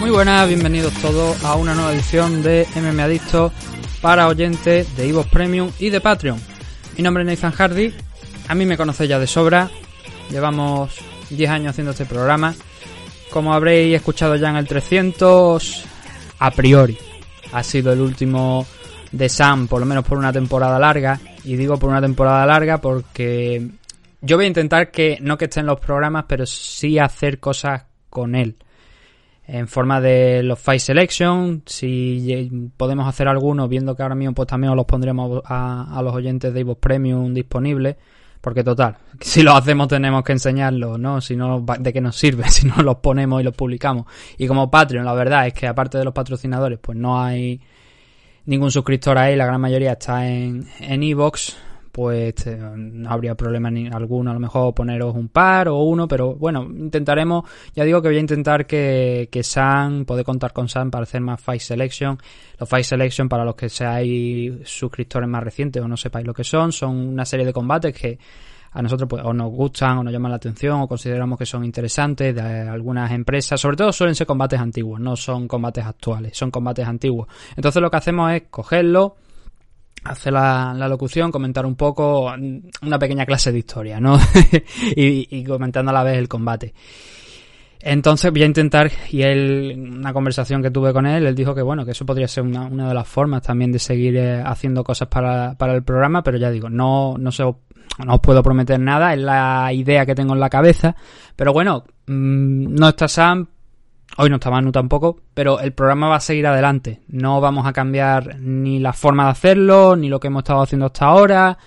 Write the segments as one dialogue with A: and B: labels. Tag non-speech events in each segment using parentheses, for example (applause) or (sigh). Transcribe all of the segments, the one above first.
A: Muy buenas, bienvenidos todos a una nueva edición de MM Adicto para oyentes de Evox Premium y de Patreon. Mi nombre es Nathan Hardy, a mí me conocéis ya de sobra, llevamos 10 años haciendo este programa. Como habréis escuchado ya en el 300, a priori ha sido el último de Sam, por lo menos por una temporada larga. Y digo por una temporada larga porque yo voy a intentar que no que esté en los programas, pero sí hacer cosas con él en forma de los File Selection. Si podemos hacer algunos, viendo que ahora mismo pues también os los pondremos a, los oyentes de Evox Premium disponibles. Porque total, (laughs) si lo hacemos tenemos que enseñarlo, ¿no? Si no, ¿de qué nos sirve? (laughs) Si no los ponemos y los publicamos. Y como Patreon, la verdad es que aparte de los patrocinadores, pues no hay ningún suscriptor ahí, la gran mayoría está en Evox pues eh, no habría problema ni alguno a lo mejor poneros un par o uno, pero bueno, intentaremos, ya digo que voy a intentar que, que Sam, poder contar con Sam para hacer más Fight Selection. Los Fight Selection, para los que seáis suscriptores más recientes o no sepáis lo que son, son una serie de combates que a nosotros pues o nos gustan o nos llaman la atención o consideramos que son interesantes de algunas empresas, sobre todo suelen ser combates antiguos, no son combates actuales, son combates antiguos. Entonces lo que hacemos es cogerlo, hacer la, locución, comentar un poco, una pequeña clase de historia, ¿no? (laughs) y, comentando a la vez el combate. Entonces voy a intentar, y él, una conversación que tuve con él, él dijo que bueno, que eso podría ser una, una de las formas también de seguir eh, haciendo cosas para, para, el programa, pero ya digo, no, no sé, no os puedo prometer nada, es la idea que tengo en la cabeza, pero bueno, mm, no está Sam, Hoy no está Manu tampoco, pero el programa va a seguir adelante. No vamos a cambiar ni la forma de hacerlo, ni lo que hemos estado haciendo hasta ahora,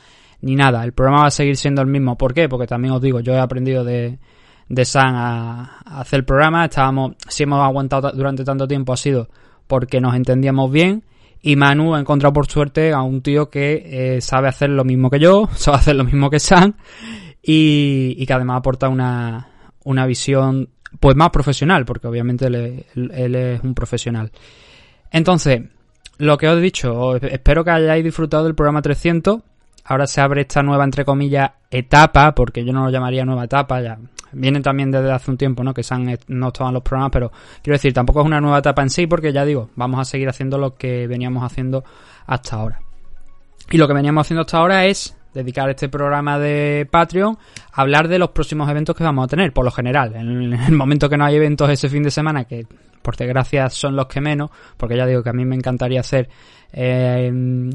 A: ni nada. El programa va a seguir siendo el mismo. ¿Por qué? Porque también os digo, yo he aprendido de, de San a, hacer el programa. Estábamos, si hemos aguantado durante tanto tiempo ha sido porque nos entendíamos bien. Y Manu ha encontrado por suerte a un tío que eh, sabe hacer lo mismo que yo, (laughs) sabe hacer lo mismo que San y, y que además aporta una, una visión pues más profesional, porque obviamente él, es un profesional. Entonces, lo que os he dicho, espero que hayáis disfrutado del programa 300. Ahora se abre esta nueva, entre comillas, etapa, porque yo no lo llamaría nueva etapa, ya vienen también desde hace un tiempo, ¿no? Que se han, no estaban los programas, pero quiero decir, tampoco es una nueva etapa en sí, porque ya digo, vamos a seguir haciendo lo que veníamos haciendo hasta ahora. Y lo que veníamos haciendo hasta ahora es dedicar este programa de Patreon a hablar de los próximos eventos que vamos a tener, por lo general. En el momento que no hay eventos ese fin de semana, que por desgracia son los que menos, porque ya digo que a mí me encantaría hacer, eh,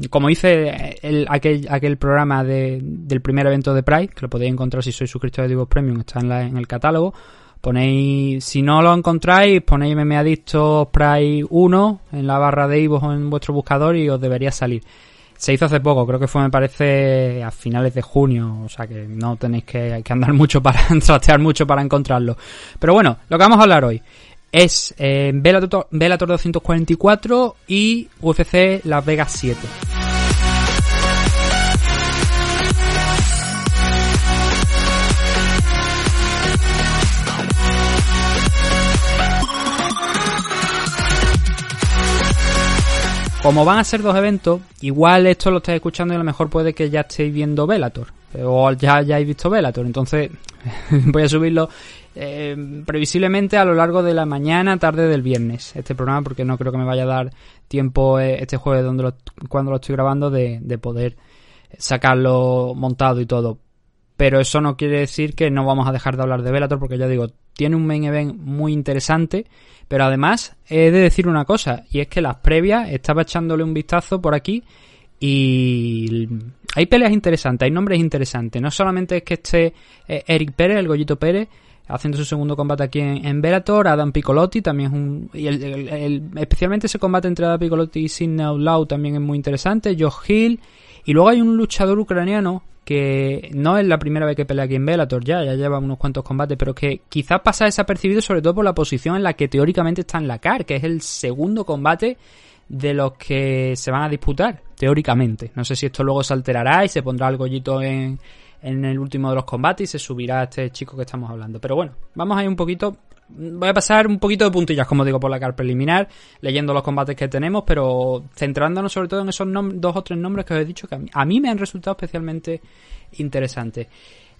A: como hice el, aquel, aquel programa de, del primer evento de Pride, que lo podéis encontrar si sois suscriptores de Divo Premium, está en, la, en el catálogo. Ponéis, si no lo encontráis, ponéis MM Adicto Pride 1 en la barra de Ivo o en vuestro buscador y os debería salir. Se hizo hace poco, creo que fue, me parece, a finales de junio, o sea que no tenéis que, andar (laughs) mucho para, trastear mucho para encontrarlo. Pero bueno, lo que vamos a hablar hoy es eh, Bellator, Bellator 244 y UFC Las Vegas 7. Como van a ser dos eventos, igual esto lo estáis escuchando y a lo mejor puede que ya estéis viendo Velator. O ya hayáis visto Velator. Entonces (laughs) voy a subirlo eh, previsiblemente a lo largo de la mañana, tarde del viernes. Este programa porque no creo que me vaya a dar tiempo eh, este jueves donde cuando lo estoy grabando de, de poder sacarlo montado y todo. Pero eso no quiere decir que no vamos a dejar de hablar de Velator porque ya digo, tiene un main event muy interesante. Pero además, he de decir una cosa, y es que las previas, estaba echándole un vistazo por aquí, y hay peleas interesantes, hay nombres interesantes. No solamente es que esté eh, Eric Pérez, el Gollito Pérez, haciendo su segundo combate aquí en, en Bellator, Adam Piccolotti también es un... Especialmente ese combate entre Adam Piccolotti y Sidney Outlaw también es muy interesante, Josh Hill, y luego hay un luchador ucraniano que no es la primera vez que pelea aquí en Bellator ya, ya lleva unos cuantos combates, pero que quizás pasa desapercibido sobre todo por la posición en la que teóricamente está en la CAR, que es el segundo combate de los que se van a disputar, teóricamente. No sé si esto luego se alterará y se pondrá el gollito en, en el último de los combates y se subirá a este chico que estamos hablando. Pero bueno, vamos a ir un poquito. Voy a pasar un poquito de puntillas, como digo, por la car preliminar, leyendo los combates que tenemos, pero centrándonos sobre todo en esos dos o tres nombres que os he dicho que a mí, me han resultado especialmente interesantes.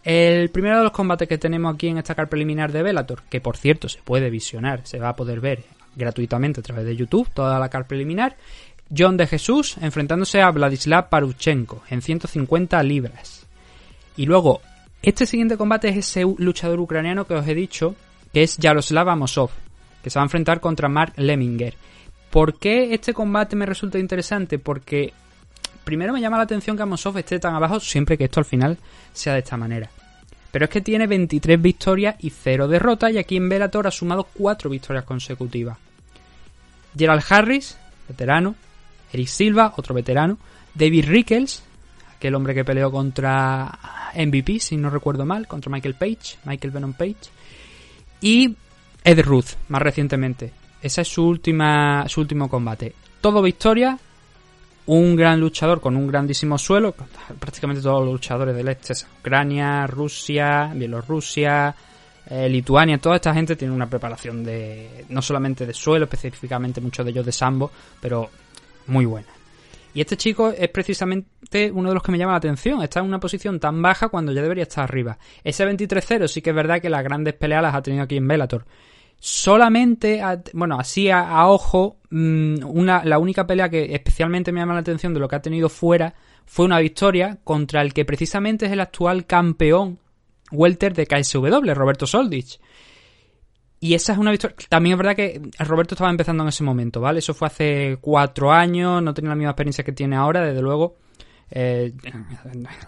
A: El primero de los combates que tenemos aquí en esta car preliminar de Velator, que por cierto se puede visionar, se va a poder ver gratuitamente a través de YouTube, toda la car preliminar, John de Jesús enfrentándose a Vladislav Paruchenko en 150 libras. Y luego, este siguiente combate es ese luchador ucraniano que os he dicho, que es Yaroslav Amosov, que se va a enfrentar contra Mark Lemminger. ¿Por qué este combate me resulta interesante? Porque primero me llama la atención que Amosov esté tan abajo, siempre que esto al final sea de esta manera. Pero es que tiene 23 victorias y 0 derrotas, y aquí en Bellator ha sumado 4 victorias consecutivas. Gerald Harris, veterano. Eric Silva, otro veterano. David Rickles, aquel hombre que peleó contra MVP, si no recuerdo mal, contra Michael Page, Michael Venom Page. Y Ed Ruth, más recientemente. Ese es su, última, su último combate. Todo victoria, un gran luchador con un grandísimo suelo, prácticamente todos los luchadores del este, Ucrania, Rusia, Bielorrusia, eh, Lituania, toda esta gente tiene una preparación de no solamente de suelo, específicamente muchos de ellos de sambo, pero muy buena. Y este chico es precisamente uno de los que me llama la atención. Está en una posición tan baja cuando ya debería estar arriba. Ese 23-0 sí que es verdad que las grandes peleas las ha tenido aquí en Bellator. Solamente, bueno, así a, ojo, mm, una, la única pelea que especialmente me llama la atención de lo que ha tenido fuera fue una victoria contra el que precisamente es el actual campeón welter de KSW, Roberto Soldich. Y esa es una victoria. También es verdad que Roberto estaba empezando en ese momento, ¿vale? Eso fue hace cuatro años, no tenía la misma experiencia que tiene ahora, desde luego. Eh,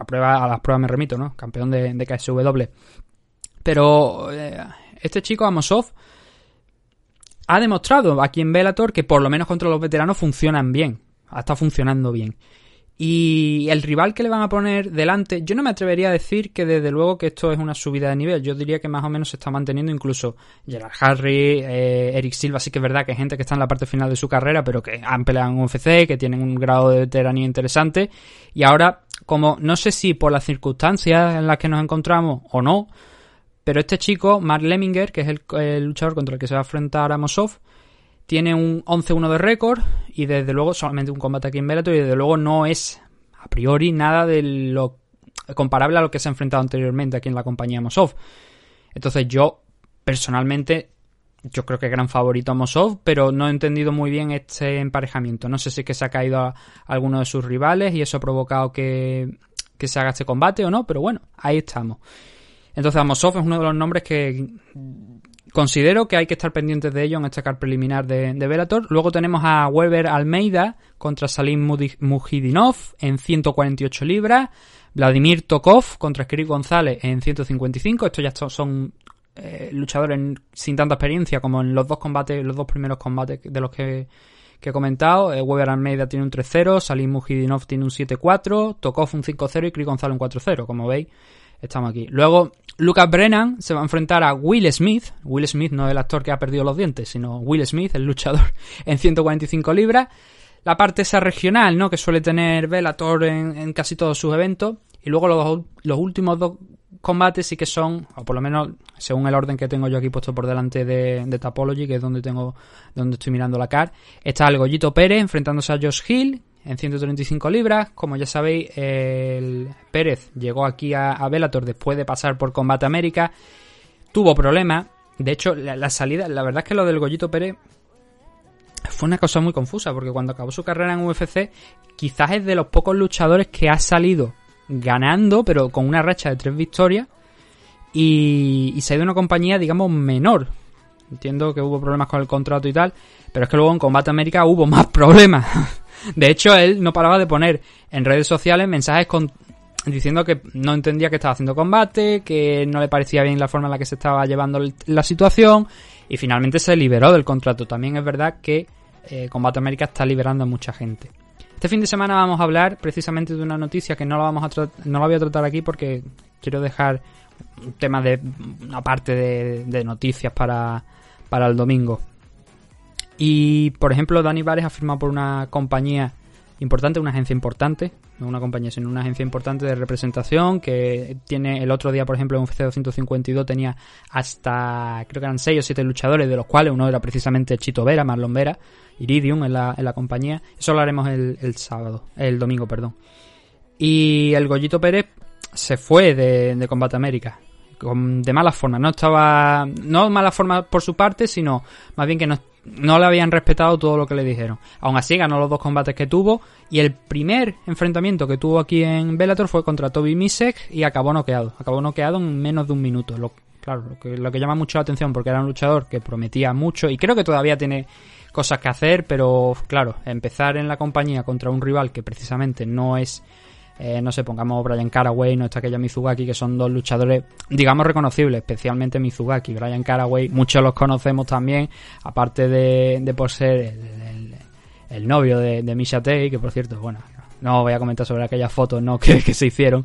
A: prueba, a las pruebas me remito, ¿no? Campeón de, KSW. Pero eh, este chico, Amosov, ha demostrado aquí en Bellator que por lo menos contra los veteranos funcionan bien. Ha estado funcionando bien. Y el rival que le van a poner delante, yo no me atrevería a decir que desde luego que esto es una subida de nivel. Yo diría que más o menos se está manteniendo incluso Gerard Harry, eh, Eric Silva, sí que es verdad que hay gente que está en la parte final de su carrera, pero que han peleado en UFC, que tienen un grado de veteranía interesante. Y ahora, como no sé si por las circunstancias en las que nos encontramos o no, pero este chico, Mark Lemminger, que es el, luchador contra el que se va a enfrentar a Mosov, tiene un 11-1 de récord y desde luego solamente un combate aquí en Bellator y desde luego no es a priori nada de lo comparable a lo que se ha enfrentado anteriormente aquí en la compañía Mosov. Entonces yo personalmente yo creo que gran favorito a Mosov, pero no he entendido muy bien este emparejamiento. No sé si es que se ha caído a alguno de sus rivales y eso ha provocado que, que se haga este combate o no, pero bueno, ahí estamos. Entonces Amosov es uno de los nombres que Considero que hay que estar pendientes de ello en este car preliminar de, de. Luego tenemos a Weber Almeida contra Salim Mujidinov en 148 libras. Vladimir Tokov contra Skiri González en 155. Estos ya son eh, luchadores sin tanta experiencia como en los dos combates, los dos primeros combates de los que, he comentado. Eh, Weber Almeida tiene un 3-0, Salim Mujidinov tiene un 7-4, Tokov un 5-0 y Skiri González un 4-0. Como veis, estamos aquí. Luego Lucas Brennan se va a enfrentar a Will Smith. Will Smith no el actor que ha perdido los dientes, sino Will Smith, el luchador, (laughs) en 145 libras. La parte esa regional, ¿no? Que suele tener Bellator en, en casi todos sus eventos. Y luego los, últimos dos combates sí que son, o por lo menos según el orden que tengo yo aquí puesto por delante de, de Tapology, que es donde tengo, donde estoy mirando la car. Está el Gollito Pérez enfrentándose a Josh Hill, en 135 libras. Como ya sabéis, el Pérez llegó aquí a, a Bellator después de pasar por Combate América. Tuvo problemas. De hecho, la, salida, la verdad es que lo del Gollito Pérez fue una cosa muy confusa, porque cuando acabó su carrera en UFC, quizás es de los pocos luchadores que ha salido ganando, pero con una racha de tres victorias. y, y se ha ido una compañía, digamos, menor. Entiendo que hubo problemas con el contrato y tal, pero es que luego en Combate América hubo más (laughs) problemas. De hecho, él no paraba de poner en redes sociales mensajes con, diciendo que no entendía que estaba haciendo combate, que no le parecía bien la forma en la que se estaba llevando la situación y finalmente se liberó del contrato. También es verdad que eh, Combate América está liberando a mucha gente. Este fin de semana vamos a hablar precisamente de una noticia que no la vamos a no la voy a tratar aquí porque quiero dejar un tema de una parte de, de noticias para, para el domingo. Y por ejemplo, Dani Vares ha firmado por una compañía importante, una agencia importante, no una compañía, sino una agencia importante de representación que tiene el otro día, por ejemplo, en UFC 252 tenía hasta, creo que eran 6 o 7 luchadores, de los cuales uno era precisamente Chito Vera, Marlon Vera, Iridium en la, en la compañía. Eso lo haremos el, el sábado, el domingo, perdón. Y el Goyito Pérez se fue de, de Combate América de mala forma. No estaba. No mala forma por su parte, sino más bien que no, no le habían respetado todo lo que le dijeron. Aún así, ganó los dos combates que tuvo. Y el primer enfrentamiento que tuvo aquí en Bellator fue contra Toby Misek y acabó noqueado. Acabó noqueado en menos de un minuto. Claro, que, lo que llama mucho la atención porque era un luchador que prometía mucho y creo que todavía tiene cosas que hacer, pero claro, empezar en la compañía contra un rival que precisamente no es eh, no sé, pongamos Brian Caraway, no está aquella Mizugaki, que son dos luchadores, digamos, reconocibles, especialmente Mizugaki. Brian Caraway, muchos los conocemos también, aparte de, por ser el, novio de, de Misha Tay, que por cierto, bueno, no voy a comentar sobre aquellas fotos no (laughs) que, se hicieron,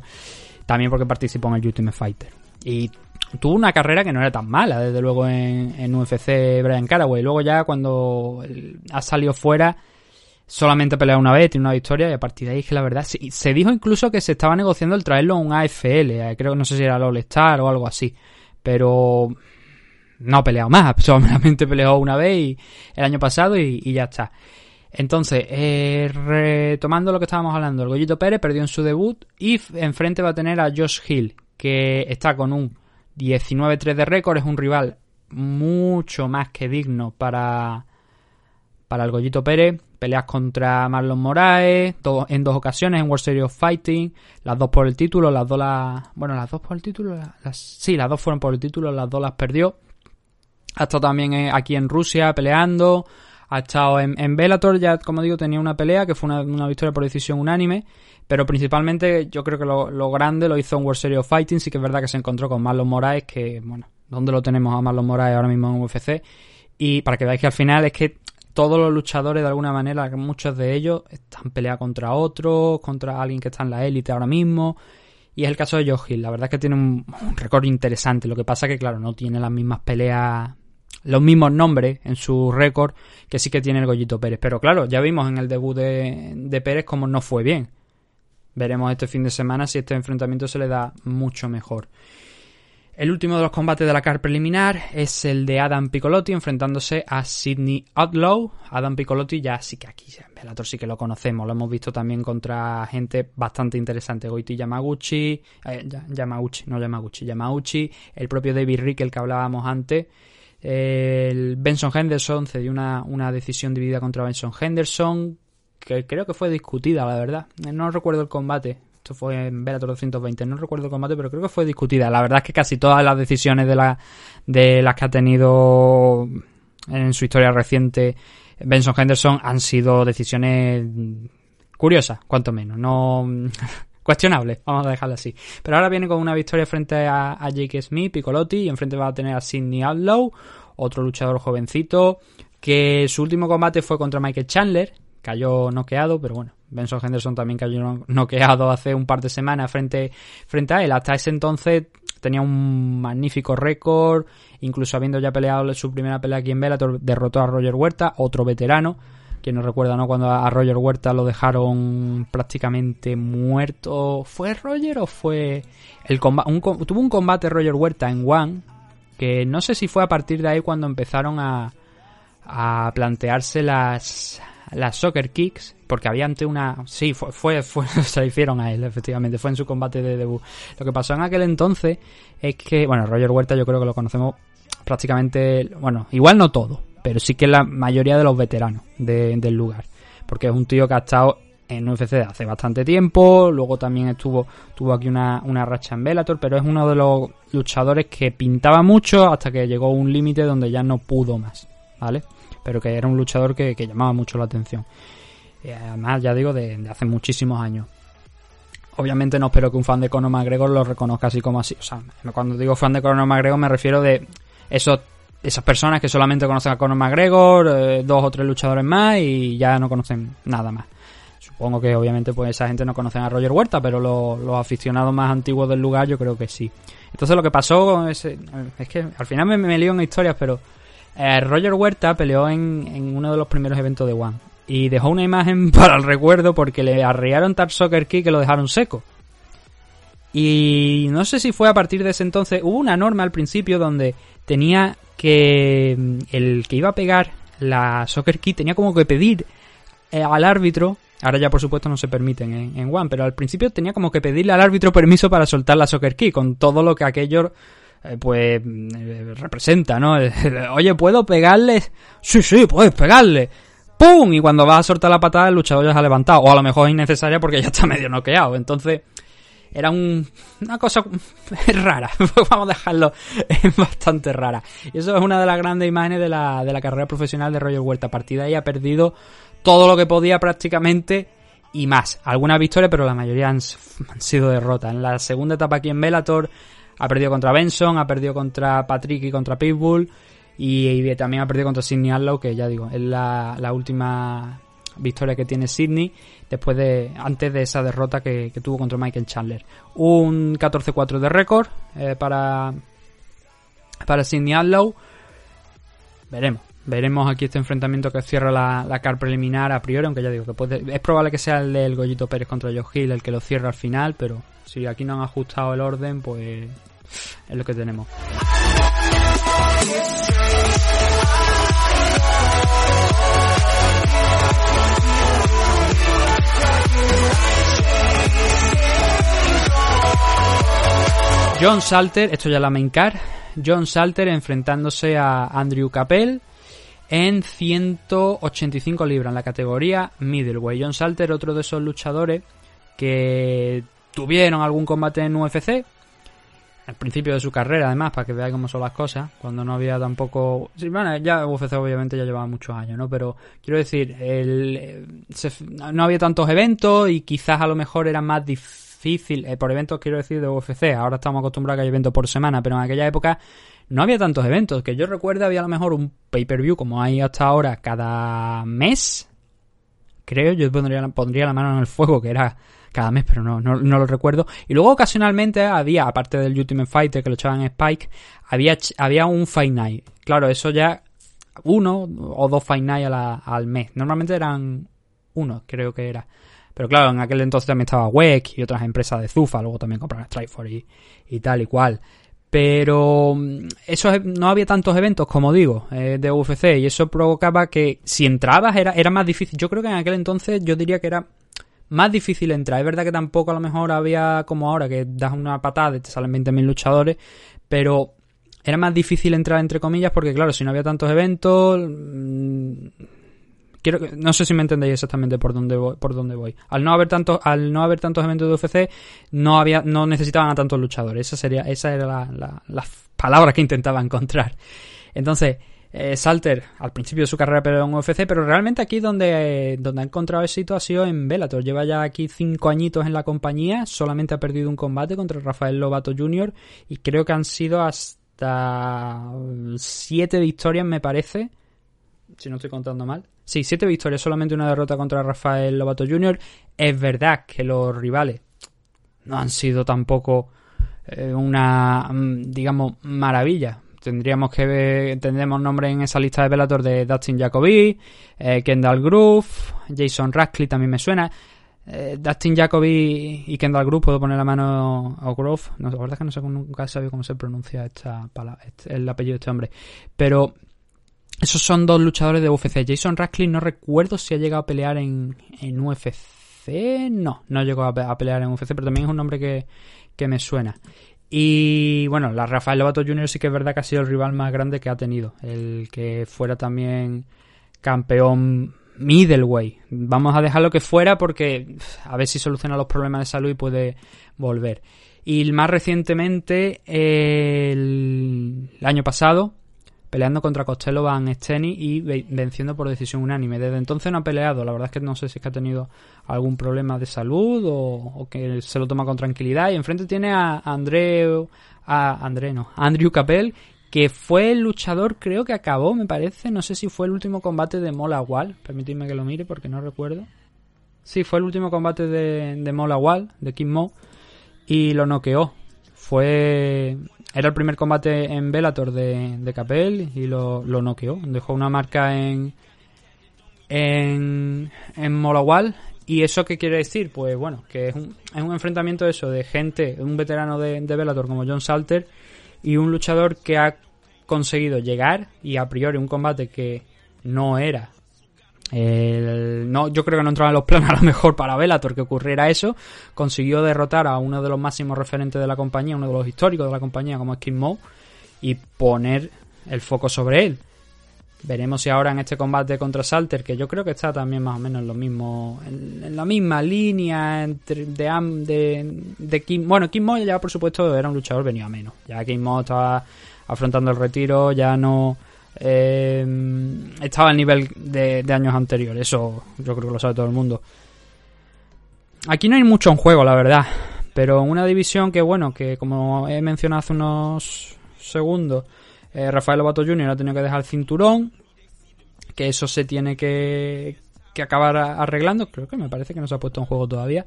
A: también porque participó en el Ultimate Fighter. Y tuvo una carrera que no era tan mala, desde luego en, en UFC Brian Caraway. Luego ya cuando ha salido fuera solamente peleado una vez, tiene una victoria y a partir de ahí es que la verdad se dijo incluso que se estaba negociando el traerlo a un AFL, eh, creo que no sé si era el All Star o algo así, pero no ha peleado más, (laughs) solamente peleó una vez el año pasado y, ya está. Entonces, eh, retomando lo que estábamos hablando, el Goyito Pérez perdió en su debut y enfrente va a tener a Josh Hill, que está con un 19-3 de récord, es un rival mucho más que digno para, para el Goyito Pérez. Peleas contra Marlon Moraes, en dos ocasiones en World Series of Fighting, las dos por el título, las dos las... Bueno, las dos por el título, sí, las dos fueron por el título, las dos las perdió. Ha estado también eh, aquí en Rusia peleando, ha estado en, en Bellator, ya como digo tenía una pelea que fue una, victoria por decisión unánime, pero principalmente yo creo que lo, lo, grande lo hizo en World Series of Fighting, sí que es verdad que se encontró con Marlon Moraes, que bueno, ¿dónde lo tenemos a Marlon Moraes ahora mismo en UFC? Y para que veáis que al final es que todos los luchadores, de alguna manera, muchos de ellos están peleando contra otros, contra alguien que está en la élite ahora mismo. Y es el caso de Joe Hill. La verdad es que tiene un, récord interesante. Lo que pasa que, claro, no tiene las mismas peleas, los mismos nombres en su récord que sí que tiene el Goyito Pérez. Pero claro, ya vimos en el debut de, de Pérez cómo no fue bien. Veremos este fin de semana si este enfrentamiento se le da mucho mejor. El último de los combates de la car preliminar es el de Adam Piccolotti enfrentándose a Sidney Outlaw. Adam Piccolotti ya sí que aquí en Bellator sí que lo conocemos, lo hemos visto también contra gente bastante interesante, Goiti Yamaguchi, eh, Yamaguchi, no Yamaguchi, Yamaguchi, el propio David Rick, el que hablábamos antes. El Benson Henderson cedió una, una decisión dividida contra Benson Henderson, que creo que fue discutida, la verdad. No recuerdo el combate, esto fue en Bellator 220, no recuerdo el combate, pero creo que fue discutida. La verdad es que casi todas las decisiones de, la, de las que ha tenido en su historia reciente Benson Henderson han sido decisiones curiosas, cuanto menos, no (laughs) cuestionables, vamos a dejarlo así. Pero ahora viene con una victoria frente a, Jake Smith, Piccolotti, y enfrente va a tener a Sidney Outlaw, otro luchador jovencito, que su último combate fue contra Michael Chandler, cayó noqueado, pero bueno, Benson Henderson también cayó noqueado hace un par de semanas frente, frente a él. Hasta ese entonces tenía un magnífico récord, incluso habiendo ya peleado su primera pelea aquí en Bellator, derrotó a Roger Huerta, otro veterano. Quien nos recuerda, ¿no? Cuando a Roger Huerta lo dejaron prácticamente muerto. ¿Fue Roger o fue el combate? tuvo un combate Roger Huerta en One, que no sé si fue a partir de ahí cuando empezaron a, a plantearse las, las soccer kicks, porque había ante una... Sí, fue, fue, fue, (laughs) se hicieron a él, efectivamente, fue en su combate de debut. Lo que pasó en aquel entonces es que, bueno, Roger Huerta yo creo que lo conocemos prácticamente, bueno, igual no todo, pero sí que la mayoría de los veteranos del lugar, porque es un tío que ha estado en UFC hace bastante tiempo, luego también estuvo tuvo aquí una, una racha en Bellator, pero es uno de los luchadores que pintaba mucho hasta que llegó un límite donde ya no pudo más, ¿vale? Pero que era un luchador que, llamaba mucho la atención. Y además, ya digo, de, hace muchísimos años. Obviamente no espero que un fan de Conor McGregor lo reconozca así como así. O sea, cuando digo fan de Conor McGregor me refiero de esos esas personas que solamente conocen a Conor McGregor, eh, dos o tres luchadores más y ya no conocen nada más. Supongo que obviamente pues esa gente no conoce a Roger Huerta, pero los, aficionados más antiguos del lugar yo creo que sí. Entonces lo que pasó es, eh, que al final me, me lío en historias, pero eh, Roger Huerta peleó en, en, uno de los primeros eventos de One y dejó una imagen (laughs) para el recuerdo porque le arriaron Tap Soccer Key que lo dejaron seco. Y no sé si fue a partir de ese entonces, hubo una norma al principio donde tenía que mm, el que iba a pegar la Soccer Key tenía como que pedir eh, al árbitro Ahora ya por supuesto no se permiten en, One, pero al principio tenía como que pedirle al árbitro permiso para soltar la Soccer Key, con todo lo que aquello pues mm, representa, ¿no? (laughs) Oye, ¿puedo pegarle? Sí, sí, puedes pegarle. ¡Pum! Y cuando vas a soltar la patada el luchador ya se ha levantado. O a lo mejor es innecesaria porque ya está (laughs) medio noqueado. Entonces era una cosa (laughs) rara, vamos a dejarlo bastante rara. Y eso es una de las grandes imágenes de la, de la carrera profesional de Roger Huerta. A partir de ahí ha perdido todo lo que podía prácticamente y más. Algunas victorias, pero la mayoría han, sido derrotas. En la segunda etapa aquí en Bellator ha perdido contra Benson, ha perdido contra Patrick y contra Pitbull. Y, también ha perdido contra Sidney Arlow, que ya digo, es la, la última victoria que tiene Sidney después de antes de esa derrota que, tuvo contra Michael Chandler. Un 14-4 de récord eh, para para Sidney Adlow. Veremos. Veremos aquí este enfrentamiento que cierra la, la car preliminar a priori, aunque ya digo que puede, es probable que sea el del Goyito Pérez contra Joe Hill el que lo cierra al final, pero si aquí no han ajustado el orden, pues es lo que tenemos. John Salter, esto ya la main car, John Salter enfrentándose a Andrew Capel en 185 libras en la categoría middleweight. John Salter, otro de esos luchadores que tuvieron algún combate en UFC al principio de su carrera, además, para que veáis cómo son las cosas, cuando no había tampoco... Sí, bueno, ya UFC obviamente ya llevaba muchos años, ¿no? Pero quiero decir, el, no había tantos eventos y quizás a lo mejor era más difícil, eh, por eventos quiero decir de UFC, ahora estamos acostumbrados a que hay eventos por semana, pero en aquella época no había tantos eventos, que yo recuerdo había a lo mejor un pay-per-view como hay hasta ahora cada mes, creo, yo pondría, pondría la mano en el fuego, que era cada mes, pero no, no, lo recuerdo. Y luego ocasionalmente había, aparte del Ultimate Fighter que lo echaban en Spike, había, había un Fight Night. Claro, eso ya uno o dos Fight Night al mes. Normalmente eran uno, creo que era. Pero claro, en aquel entonces también estaba WEC y otras empresas de Zufa, luego también compraron Strikeforce y, y tal y cual. Pero mm, eso no había tantos eventos, como digo, eh, de UFC y eso provocaba que si entrabas era, era más difícil. Yo creo que en aquel entonces yo diría que era más difícil entrar. Es verdad que tampoco a lo mejor había como ahora que das una patada y te salen 20.000 luchadores, pero era más difícil entrar entre comillas porque claro, si no había tantos eventos... Mm, quiero no sé si me entendéis exactamente por dónde voy, por dónde voy. Al no haber tantos, al no haber tantos eventos de UFC, no había, no necesitaban a tantos luchadores. Esa sería, esa era la, las palabras que intentaba encontrar. Entonces, eh, Salter al principio de su carrera pero en UFC, pero realmente aquí donde, donde ha encontrado éxito ha sido en Bellator. Lleva ya aquí cinco añitos en la compañía, solamente ha perdido un combate contra Rafael Lobato Jr. y creo que han sido hasta siete victorias me parece, si no estoy contando mal. Sí, siete victorias, solamente una derrota contra Rafael Lobato Jr. Es verdad que los rivales no han sido tampoco eh, una, mm, digamos, maravilla tendríamos que ver, tendremos nombre en esa lista de Bellator de Dustin Jacoby, eh, Kendall Groove, Jason Radcliffe también me suena. Eh, Dustin Jacoby y Kendall Groove, puedo poner la mano a Groove. No, la verdad es que no sé, nunca he sabido cómo se pronuncia esta palabra, este, el apellido de este hombre. Pero esos son dos luchadores de UFC. Jason Radcliffe no recuerdo si ha llegado a pelear en, en UFC. No, no llegó a, pelear en UFC, pero también es un nombre que, que me suena. Y bueno, la Rafael Lobato Jr. sí que es verdad que ha sido el rival más grande que ha tenido. El que fuera también campeón middleweight. Vamos a dejarlo que fuera porque a ver si soluciona los problemas de salud y puede volver. Y más recientemente, el, año pasado, peleando contra Costello Van Steny y venciendo por decisión unánime. Desde entonces no ha peleado. La verdad es que no sé si es que ha tenido algún problema de salud o, que se lo toma con tranquilidad. Y enfrente tiene a Andreu, a André no, Andrew Capel, que fue el luchador, creo que acabó, me parece, no sé si fue el último combate de Mola Wall, permitidme que lo mire porque no recuerdo. Sí, fue el último combate de, de Mola Wall, de Kim Mo, y lo noqueó. Fue. Era el primer combate en Bellator de, de Capel y lo, lo noqueó. Dejó una marca en. En, en Mola Wall. ¿Y eso qué quiere decir? Pues bueno, que es un, es un enfrentamiento eso de gente, un veterano de, de Bellator como John Salter y un luchador que ha conseguido llegar y a priori un combate que no era no, yo creo que no entraba en los planes a lo mejor para Bellator que ocurriera eso. Consiguió derrotar a uno de los máximos referentes de la compañía, uno de los históricos de la compañía como es Kim Mo, y poner el foco sobre él. Veremos si ahora en este combate contra Salter, que yo creo que está también más o menos en lo mismo, en, la misma línea entre de, de, Kim. Bueno, Kim Mo ya por supuesto era un luchador venido a menos. Ya Kim Mo estaba afrontando el retiro, ya no eh, estaba al nivel de, de años anteriores. Eso yo creo que lo sabe todo el mundo. Aquí no hay mucho en juego, la verdad. Pero una división que, bueno, que como he mencionado hace unos segundos, eh, Rafael Lobato Jr. ha tenido que dejar el cinturón, que eso se tiene que, que acabar arreglando. Creo que me parece que no se ha puesto en juego todavía.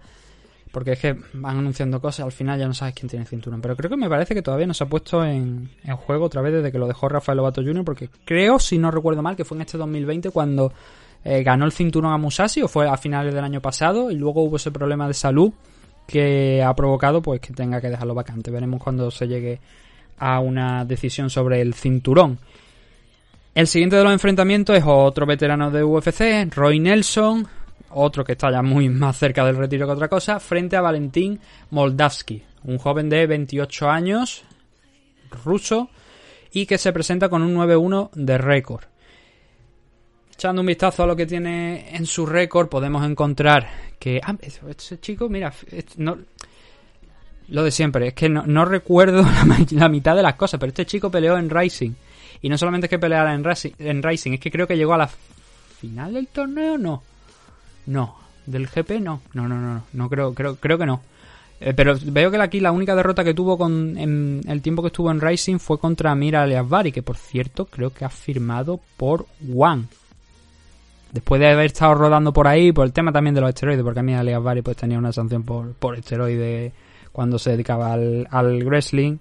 A: Porque es que van anunciando cosas, al final ya no sabes quién tiene el cinturón. Pero creo que me parece que todavía no se ha puesto en, en juego otra vez desde que lo dejó Rafael Lobato Jr. Porque creo, si no recuerdo mal, que fue en este 2020 cuando eh, ganó el cinturón a Musashi, o fue a finales del año pasado, y luego hubo ese problema de salud que ha provocado pues que tenga que dejarlo vacante. Veremos cuando se llegue a una decisión sobre el cinturón. El siguiente de los enfrentamientos es otro veterano de UFC, Roy Nelson, otro que está ya muy (laughs) más cerca del retiro que otra cosa, frente a Valentín Moldavsky, un joven de 28 años, ruso, y que se presenta con un 9-1 de récord. Echando un vistazo a lo que tiene en su récord, podemos encontrar que... Ah, este chico, mira, lo de siempre, es que no, recuerdo (laughs) la, mitad de las cosas, pero este chico peleó en Rising. Y no solamente es que peleara en, Racing, en Rising, es que creo que llegó a la final del torneo, no. No, del GP no. No, no, no, no, creo, creo, creo que no. Eh, pero veo que aquí la única derrota que tuvo con, en el tiempo que estuvo en Rising fue contra Mira Aliasvari, que por cierto creo que ha firmado por One. Después de haber estado rodando por ahí, por el tema también de los esteroides, porque Mira Aliasvari pues tenía una sanción por, por esteroides cuando se dedicaba al, al wrestling.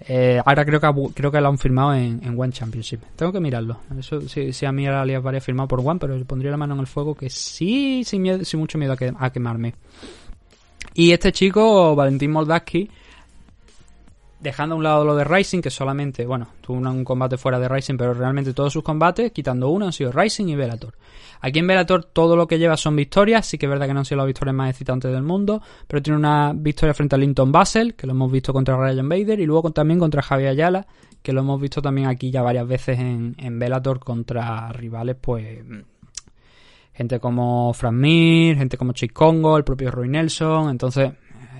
A: Eh, ahora creo que creo que lo han firmado en, en, One Championship. Tengo que mirarlo. Eso si, a mí era Alias Varia firmado por One, pero pondría la mano en el fuego que sí, sin, miedo, sin mucho miedo a, a quemarme. Y este chico, Valentín Moldaski, dejando a un lado lo de Rising, que solamente, bueno, tuvo un, combate fuera de Rising, pero realmente todos sus combates, quitando uno, han sido Rising y Velator. Aquí en Velator todo lo que lleva son victorias, sí que es verdad que no han sido las victorias más excitantes del mundo, pero tiene una victoria frente a Linton Basel, que lo hemos visto contra Ryan Bader, y luego también contra Javier Ayala, que lo hemos visto también aquí ya varias veces en, Bellator contra rivales, pues gente como Frank Mir, gente como Chick Congo, el propio Roy Nelson, entonces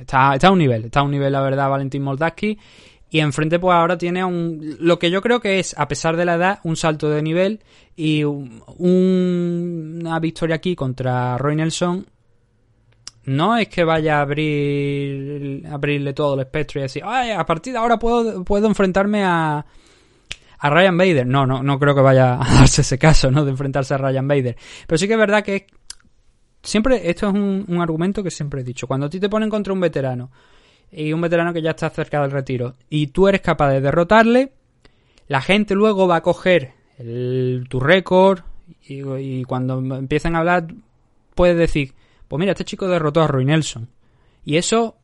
A: Está, a un nivel, está a un nivel, la verdad, Valentín Moldaski. Y enfrente, pues ahora tiene un, lo que yo creo que es, a pesar de la edad, un salto de nivel y una victoria aquí contra Roy Nelson. No es que vaya a abrir, abrirle todo el espectro y decir, Ay, a partir de ahora puedo, puedo enfrentarme a, a Ryan Bader. No, no, no creo que vaya a (laughs) darse ese caso, ¿no? De enfrentarse a Ryan Bader. Pero sí que es verdad que Siempre, esto es un, argumento que siempre he dicho. Cuando a ti te ponen contra un veterano y un veterano que ya está cerca del retiro y tú eres capaz de derrotarle, la gente luego va a coger tu récord y, cuando empiezan a hablar puedes decir, pues mira, este chico derrotó a Roy Nelson. Y eso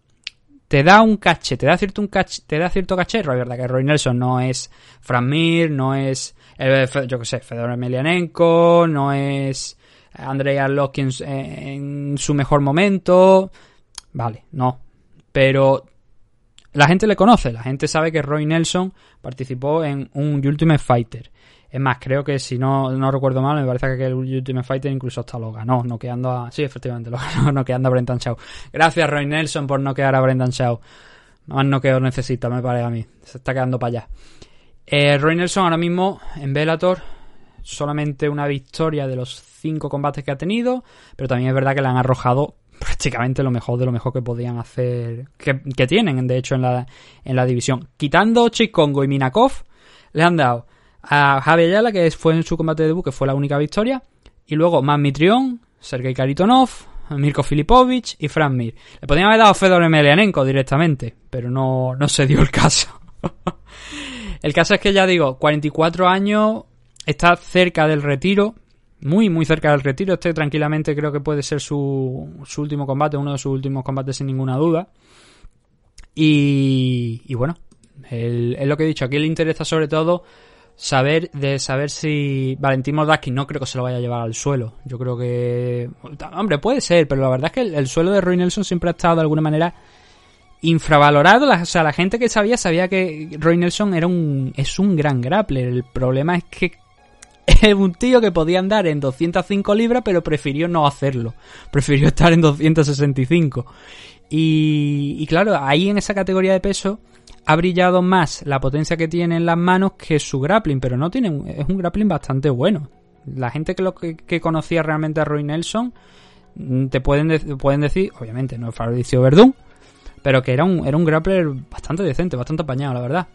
A: te da un caché, te da cierto, un caché, te da cierto caché. Es verdad que Roy Nelson no es Fran Mir, no es, eh, yo qué sé, Fedor Emelianenko, no es Andrea Lockins en su mejor momento. Vale, no. Pero la gente le conoce, la gente sabe que Roy Nelson participó en un Ultimate Fighter. Es más, creo que si no, no recuerdo mal, me parece que el Ultimate Fighter incluso hasta lo ganó, noqueando a... Sí, efectivamente, lo (laughs) ganó, noqueando a Brendan Shaw. Gracias, Roy Nelson, por noquear a Brendan Shaw. Más noqueo necesita, me parece a mí. Se está quedando para allá. Eh, Roy Nelson ahora mismo en Bellator solamente una victoria de los cinco combates que ha tenido, pero también es verdad que le han arrojado (laughs) prácticamente lo mejor de lo mejor que podían hacer, que, tienen de hecho en la, en la división. Quitando Chikongo y Minakov, le han dado a Javier Ayala, que fue en su combate de debut, que fue la única victoria, y luego Mitrión, Sergei Karitonov, Mirko Filipovic y Fran Mir. Le podían haber dado a Fedor Emelianenko directamente, pero no, no se dio el caso. (laughs) el caso es que ya digo, 44 años, está cerca del retiro, muy, muy cerca del retiro. Este tranquilamente creo que puede ser su, su último combate, uno de sus últimos combates sin ninguna duda. Y, y bueno, es lo que he dicho. Aquí le interesa sobre todo saber de saber si Valentín Moldaski no creo que se lo vaya a llevar al suelo. Yo creo que hombre, puede ser, pero la verdad es que el, suelo de Roy Nelson siempre ha estado de alguna manera infravalorado, o sea, la gente que sabía sabía que Roy Nelson era un es un gran grappler. El problema es que (laughs) un tío que podía andar en 205 libras, pero prefirió no hacerlo. Prefirió estar en 265. Y, y claro, ahí en esa categoría de peso ha brillado más la potencia que tiene en las manos que su grappling, pero no tiene, es un grappling bastante bueno. La gente que, lo que, conocía realmente a Roy Nelson mm, te pueden, pueden decir, obviamente no es Fabricio Verdún, pero que era un, era un grappler bastante decente, bastante apañado, la verdad.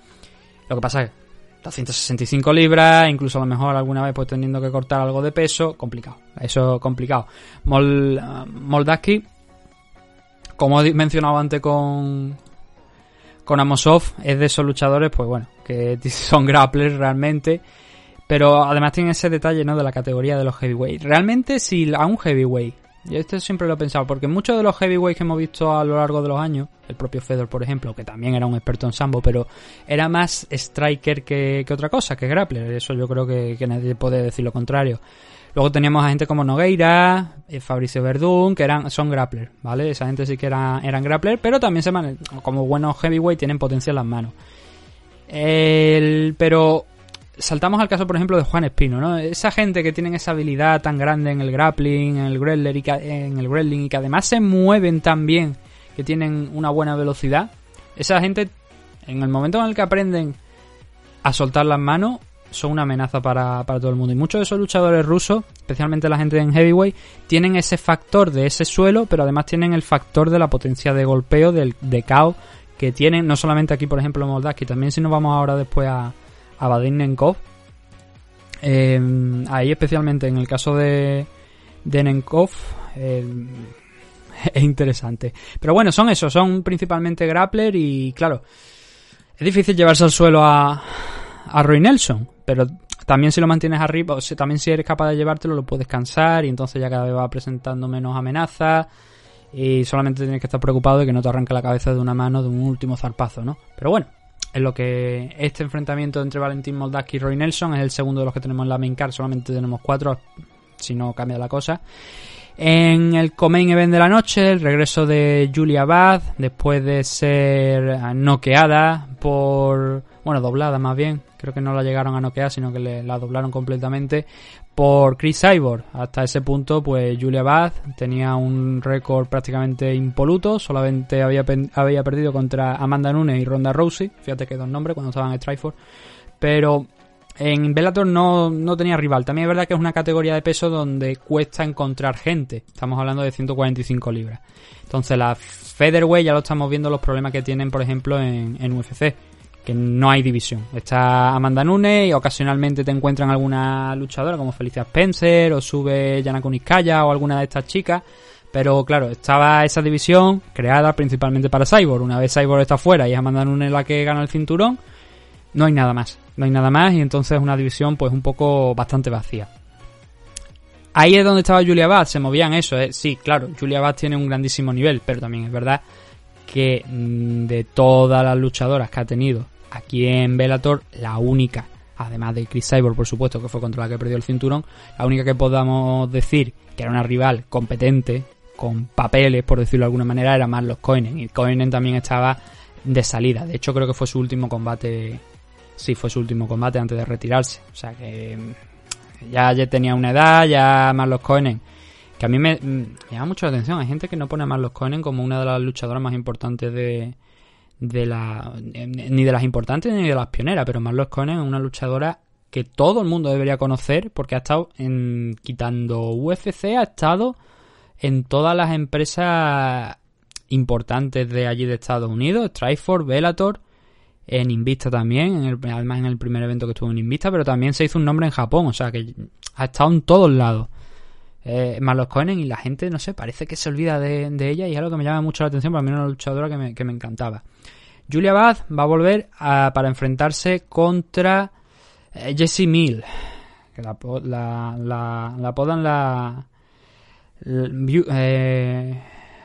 A: Lo que pasa es que 265 libras, incluso a lo mejor alguna vez pues teniendo que cortar algo de peso, complicado. Eso es complicado. Mol, Moldaski, como he mencionado antes con, con Amosov es de esos luchadores, pues bueno, que (laughs) son grapplers realmente. Pero además tienen ese detalle, ¿no? De la categoría de los heavyweight. Realmente, si a un heavyweight, yo esto siempre lo he pensado, porque muchos de los heavyweights que hemos visto a lo largo de los años, el propio Fedor, por ejemplo, que también era un experto en sambo, pero era más striker que, otra cosa, que grappler. Eso yo creo que, que nadie puede decir lo contrario. Luego teníamos a gente como Nogueira, eh, Fabricio Verdún, que eran, son grappler, ¿vale? Esa gente sí que era, eran grappler, pero también se como buenos heavyweight tienen potencia en las manos. El, pero saltamos al caso, por ejemplo, de Juan Espino, ¿no? Esa gente que tienen esa habilidad tan grande en el grappling, en el grappler y que, en el grappling y que además se mueven tan bien, que tienen una buena velocidad. Esa gente, en el momento en el que aprenden a soltar las manos, son una amenaza para, todo el mundo. Y muchos de esos luchadores rusos, especialmente la gente en heavyweight, tienen ese factor de ese suelo, pero además tienen el factor de la potencia de golpeo, del de caos que tienen, no solamente aquí, por ejemplo, en Moldaski, también si nos vamos ahora después a, a Vadim Nenkov. Eh, ahí especialmente en el caso de, de Nenkov eh, (laughs) es interesante. Pero bueno, son eso, son principalmente grappler y claro, es difícil llevarse al suelo a, a Roy Nelson, pero también si lo mantienes arriba, o también si eres capaz de llevártelo, lo puedes cansar y entonces ya cada vez va presentando menos amenazas y solamente tienes que estar preocupado de que no te arranque la cabeza de una mano de un último zarpazo, ¿no? Pero bueno, es lo que este enfrentamiento entre Valentín Moldaski y Roy Nelson es el segundo de los que tenemos en la main card, solamente tenemos cuatro, si no cambia la cosa. En el Comain Event de la noche, el regreso de Julia Bad, después de ser noqueada por. Bueno, doblada más bien. Creo que no la llegaron a noquear, sino que la doblaron completamente por Chris Cyborg. Hasta ese punto, pues Julia Bad tenía un récord prácticamente impoluto. Solamente había, había perdido contra Amanda Nunes y Ronda Rousey. Fíjate que dos nombres cuando estaban en Strikeforce. Pero en Bellator no, no, tenía rival. También es verdad que es una categoría de peso donde cuesta encontrar gente. Estamos hablando de 145 libras. Entonces la Featherweight ya lo estamos viendo los problemas que tienen, por ejemplo, en, en UFC. Que no hay división. Está Amanda Nunes y ocasionalmente te encuentran alguna luchadora como Felicia Spencer o sube Yana Kuniskaya o alguna de estas chicas. Pero claro, estaba esa división creada principalmente para Cyborg. Una vez Cyborg está fuera y es Amanda Nunes la que gana el cinturón, no hay nada más no hay nada más y entonces es una división pues un poco bastante vacía. Ahí es donde estaba Julia Bath, se movían eso, ¿eh? sí, claro, Julia Bath tiene un grandísimo nivel, pero también es verdad que mm, de todas las luchadoras que ha tenido aquí en Bellator, la única, además de Chris Cyborg, por supuesto, que fue contra la que perdió el cinturón, la única que podamos decir que era una rival competente, con papeles, por decirlo de alguna manera, era más los Coinen. Y Coinen también estaba de salida. De hecho, creo que fue su último combate sí fue su último combate antes de retirarse. O sea que mm, ya, ya tenía una edad, ya Marlos Cohen, que a mí me, mm, llama mucho la atención. Hay gente que no pone a Marlos Cohen como una de las luchadoras más importantes de, de la ni de las importantes ni de las pioneras, pero Marlos Cohen es una luchadora que todo el mundo debería conocer porque ha estado en quitando UFC, ha estado en todas las empresas importantes de allí de Estados Unidos, Strikeforce, Bellator, en Invista también, en el, además en el primer evento que estuvo en Invista, pero también se hizo un nombre en Japón, o sea que ha estado en todos lados. Eh, más los y la gente, no sé, parece que se olvida de, ella y es algo que me llama mucho la atención, para mí una luchadora que me, que me encantaba. Julia Bad va a volver para enfrentarse contra eh, Jessie Mill, que la, la, la, la apodan la, eh,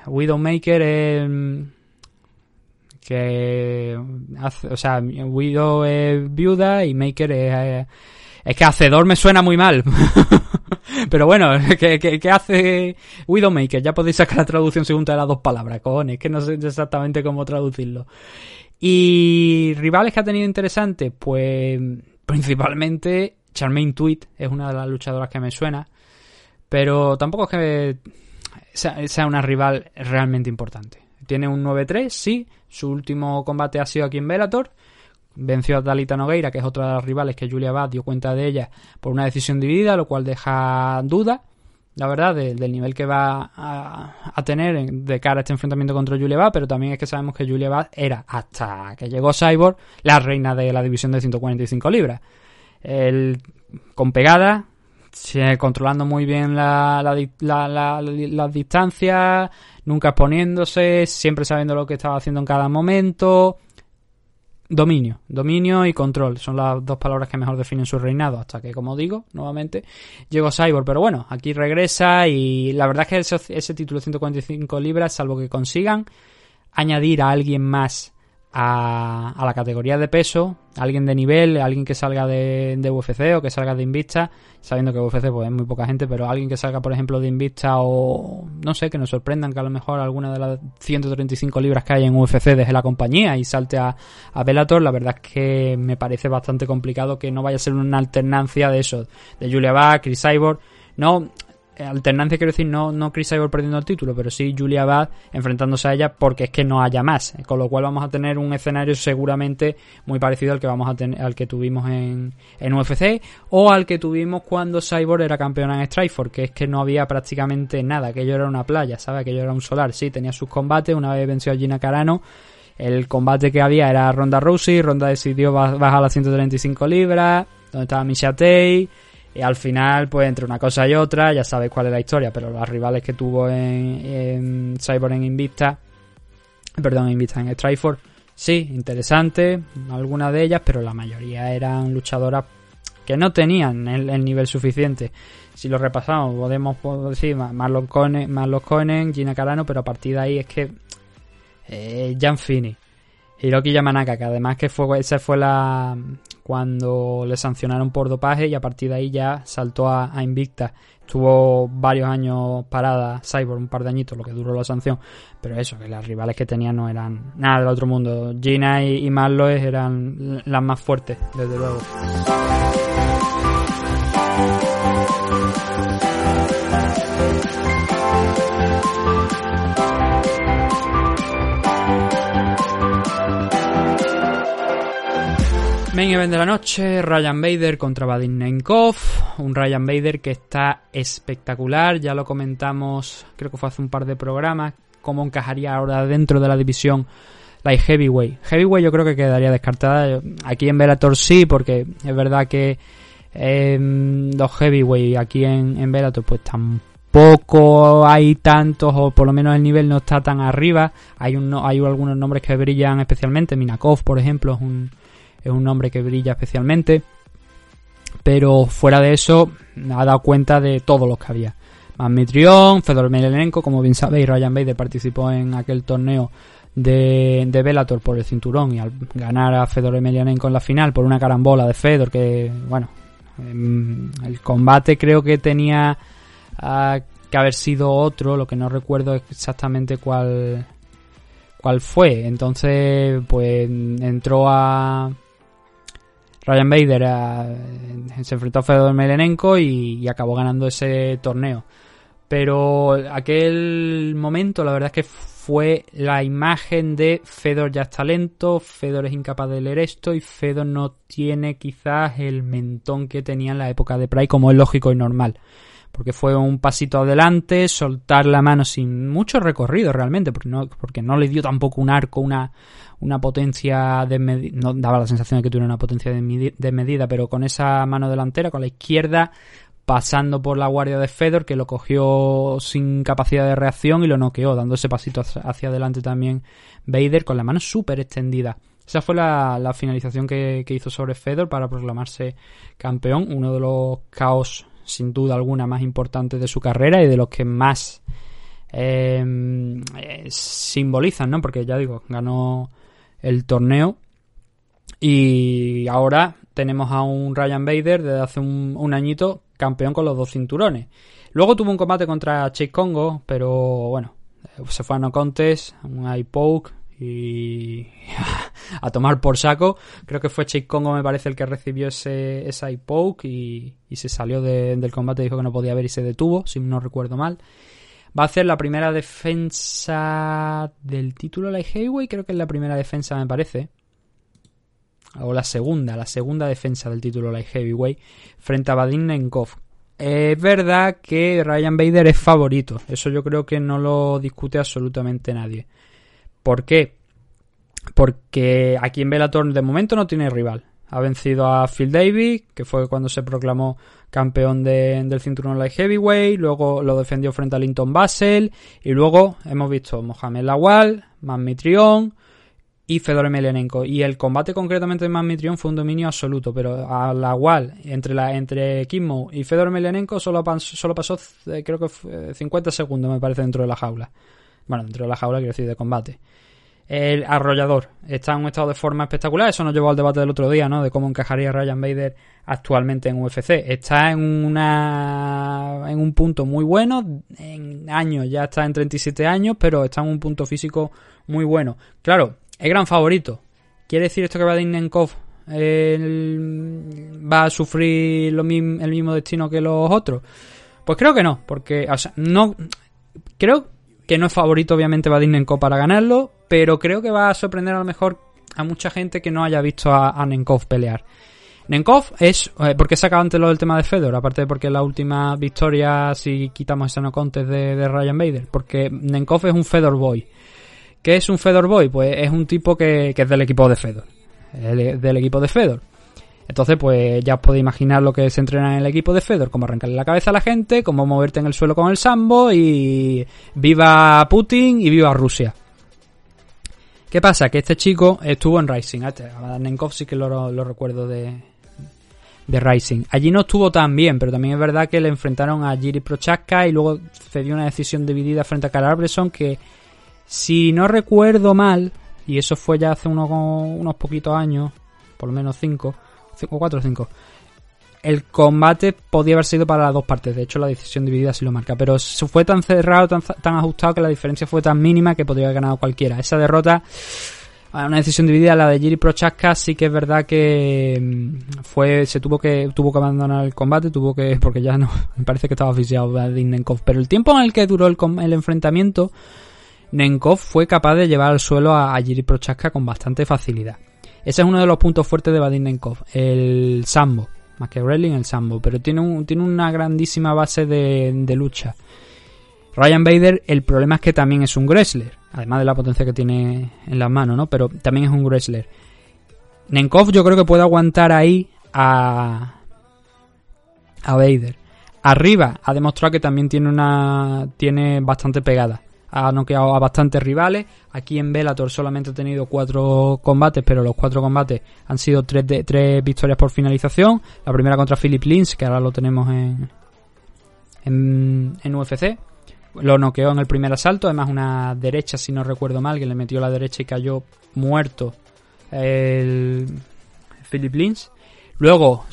A: Widowmaker es que o sea, Widow es viuda y Maker es, eh, es que hacedor me suena muy mal. (laughs) Pero bueno, (laughs) ¿qué, qué, hace Widowmaker? Ya podéis sacar la traducción según de las dos palabras, cojones, que no sé exactamente cómo traducirlo. Y rivales que ha tenido interesantes, pues principalmente Charmaine Tweet es una de las luchadoras que me suena. Pero tampoco es que sea una rival realmente importante. Tiene un 9-3, sí. Su último combate ha sido aquí en Bellator. Venció a Dalita Nogueira, que es otra de las rivales que Julia Bad dio cuenta de ella por una decisión dividida, lo cual deja duda, la verdad, del nivel que va a, tener de cara a este enfrentamiento contra Julia Bad, pero también es que sabemos que Julia Bad era, hasta que llegó Cyborg, la reina de la división de 145 libras. El, con pegada, controlando muy bien la, la, las distancias, nunca exponiéndose, siempre sabiendo lo que estaba haciendo en cada momento. Dominio, dominio y control son las dos palabras que mejor definen su reinado. Hasta que, como digo, nuevamente llegó Cyborg. Pero bueno, aquí regresa y la verdad es que ese, título de 145 libras, salvo que consigan añadir a alguien más a, la categoría de peso, alguien de nivel, alguien que salga de, UFC o que salga de Invista, sabiendo que UFC pues es muy poca gente, pero alguien que salga por ejemplo de Invista o no sé, que nos sorprendan que a lo mejor alguna de las 135 libras que hay en UFC deje la compañía y salte a, a Bellator, la verdad es que me parece bastante complicado que no vaya a ser una alternancia de eso, de Julia Bach, Chris Cyborg, no, alternancia quiero decir no, no Chris Cyborg perdiendo el título, pero sí Julia Bad enfrentándose a ella porque es que no haya más. Con lo cual vamos a tener un escenario seguramente muy parecido al que vamos a tener, al que tuvimos en, en UFC o al que tuvimos cuando Cyborg era campeona en Strikeforce, que es que no había prácticamente nada, aquello era una playa, ¿sabes? Aquello era un solar, sí, tenía sus combates, una vez venció a Gina Carano, el combate que había era Ronda Rousey, Ronda decidió bajar a las 135 libras, donde estaba Tate, y al final, pues entre una cosa y otra, ya sabéis cuál es la historia, pero las rivales que tuvo en, en Cyborg en Invista, perdón, Invista en Strikeforce, sí, interesante, algunas de ellas, pero la mayoría eran luchadoras que no tenían el, nivel suficiente. Si lo repasamos, podemos decir Marlon Cohen, Marlon Gina Carano, pero a partir de ahí es que eh, Jan Fini, Hiroki Yamanaka, que además que fue, esa fue la, cuando le sancionaron por dopaje y a partir de ahí ya saltó a, Invicta. Estuvo varios años parada Cyborg, un par de añitos, lo que duró la sanción. Pero eso, que las rivales que tenía no eran nada del otro mundo. Gina y, y Marloes eran las más fuertes, desde luego. Main event de la noche, Ryan Bader contra Vadim Nenkov, un Ryan Bader que está espectacular, ya lo comentamos, creo que fue hace un par de programas, cómo encajaría ahora dentro de la división Light Heavyweight. Heavyweight yo creo que quedaría descartada, aquí en Bellator sí, porque es verdad que eh, los Heavyweight aquí en, en Bellator pues tampoco hay tantos, o por lo menos el nivel no está tan arriba, hay, un, hay algunos nombres que brillan especialmente, Minakov por ejemplo es un es un nombre que brilla especialmente. Pero fuera de eso, ha dado cuenta de todos los que había. Mitrión, Fedor Emelianenko, como bien sabéis, Ryan Bader participó en aquel torneo de, de Bellator por el cinturón y al ganar a Fedor Emelianenko en la final por una carambola de Fedor que, bueno, em, el combate creo que tenía ah, que haber sido otro, lo que no recuerdo exactamente cuál cuál fue. Entonces, pues entró a Ryan Bader se enfrentó a Fedor Melenenko y, acabó ganando ese torneo. Pero aquel momento, la verdad es que fue la imagen de Fedor ya está lento, Fedor es incapaz de leer esto y Fedor no tiene quizás el mentón que tenía en la época de Pride, como es lógico y normal porque fue un pasito adelante, soltar la mano sin mucho recorrido realmente, porque no, porque no le dio tampoco un arco, una, una potencia de medida, no daba la sensación de que tuviera una potencia de, de, medida, pero con esa mano delantera, con la izquierda, pasando por la guardia de Fedor, que lo cogió sin capacidad de reacción y lo noqueó, dando ese pasito hacia adelante también Vader con la mano súper extendida. Esa fue la, la finalización que, hizo sobre Fedor para proclamarse campeón, uno de los caos sin duda alguna más importante de su carrera y de los que más em, eh, simbolizan, ¿no? Porque ya digo, ganó el torneo y ahora tenemos a un Ryan Bader desde hace un, añito campeón con los dos cinturones. Luego tuvo un combate contra Chase Congo, pero bueno, se fue a no contest, un eye poke y (laughs) a tomar por saco. Creo que fue Chase Congo, me parece, el que recibió ese, ese poke y, se salió del combate. Dijo que no podía ver y se detuvo, si no recuerdo mal. Va a hacer la primera defensa del título Light Heavyweight. Creo que es la primera defensa, me parece. O la segunda, la segunda defensa del título Light Heavyweight frente a Vadim Nenkov. Es verdad que Ryan Bader es favorito. Eso yo creo que no lo discute absolutamente nadie. ¿Por qué? porque aquí en Bellator de momento no tiene rival. Ha vencido a Phil Davis, que fue cuando se proclamó campeón del cinturón light heavyweight, luego lo defendió frente a Linton Basel, y luego hemos visto Mohamed Lawal, Mitrión y Fedor Emelianenko. Y el combate concretamente de Mitrión fue un dominio absoluto, pero a Lawal, entre, la, entre Kimmo y Fedor Emelianenko, solo, solo pasó, eh, creo que 50 segundos, me parece, dentro de la jaula. Bueno, dentro de la jaula, quiero decir, de combate el arrollador está en un estado de forma espectacular. Eso nos llevó al debate del otro día, ¿no? De cómo encajaría Ryan Bader actualmente en UFC. Está en una en un punto muy bueno. En años ya está en 37 años, pero está en un punto físico muy bueno. Claro, es gran favorito. ¿Quiere decir esto que Vadim Nenkov va a sufrir lo mismo, el mismo destino que los otros? Pues creo que no, porque, o sea, no. Creo que no es favorito, obviamente, Vadim Nenkov para ganarlo pero creo que va a sorprender a lo mejor a mucha gente que no haya visto a, Nenkov pelear. Nenkov es, eh, ¿por qué saca antes lo del tema de Fedor? Aparte de porque la última victoria, si quitamos ese no contes de, Ryan Bader, porque Nenkov es un Fedor Boy. ¿Qué es un Fedor Boy? Pues es un tipo que, es del equipo de Fedor. del equipo de Fedor. Entonces, pues ya os podéis imaginar lo que se entrena en el equipo de Fedor, cómo arrancarle la cabeza a la gente, cómo moverte en el suelo con el sambo y viva Putin y viva Rusia. ¿Qué pasa? Que este chico estuvo en Rising. A Nenkov sí que lo, recuerdo de, de Rising. Allí no estuvo tan bien, pero también es verdad que le enfrentaron a Jiri Prochaska y luego cedió una decisión dividida frente a Carl Arbreson que, si no recuerdo mal, y eso fue ya hace unos poquitos años, por lo menos cinco, cinco, cuatro o cinco, el combate podía haber sido para las dos partes. De hecho, la decisión dividida sí lo marca. Pero fue tan cerrado, tan, ajustado que la diferencia fue tan mínima que podría haber ganado cualquiera. Esa derrota, una decisión dividida, la de Jiri Prochaska, sí que es verdad que mm, fue se tuvo que tuvo que abandonar el combate, tuvo que (laughs) porque ya no me parece que estaba oficiado Nenkov. Pero el tiempo en el que duró el, el enfrentamiento, Nenkov fue capaz de llevar al suelo a, a Jiri Prochaska con bastante facilidad. Ese es uno de los puntos fuertes de Vadim Nenkov, el sambo más que wrestling, el sambo, pero tiene, un, tiene una grandísima base de, lucha. Ryan Bader, el problema es que también es un wrestler, además de la potencia que tiene en las manos, ¿no? Pero también es un wrestler. Nenkov yo creo que puede aguantar ahí a, a Vader. Arriba ha demostrado que también tiene una tiene bastante pegada ha noqueado a bastantes rivales. Aquí en Bellator solamente ha tenido cuatro combates, pero los cuatro combates han sido tres, de, tres victorias por finalización. La primera contra Philip Lins, que ahora lo tenemos en, en, UFC. Lo noqueó en el primer asalto, además una derecha, si no recuerdo mal, que le metió la derecha y cayó muerto el Philip Lins. Luego,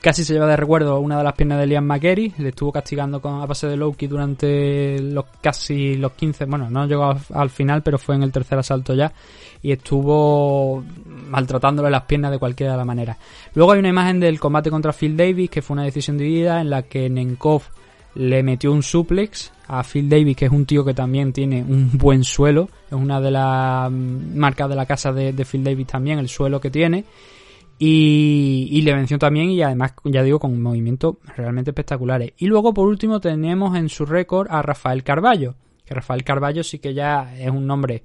A: casi se lleva de recuerdo una de las piernas de Liam McKerry. Le estuvo castigando con, a base de Loki durante los casi los 15. Bueno, no llegó al, final, pero fue en el tercer asalto ya. Y estuvo maltratándole las piernas de cualquiera de la manera. Luego hay una imagen del combate contra Phil Davis, que fue una decisión dividida en la que Nenkov le metió un suplex a Phil Davis, que es un tío que también tiene un buen suelo. Es una de las marcas de la casa de Phil Davis también, el suelo que tiene. Y, le venció también y además, ya digo, con movimientos realmente espectaculares. Y luego, por último, tenemos en su récord a Rafael Carballo. Que Rafael Carballo sí que ya es un nombre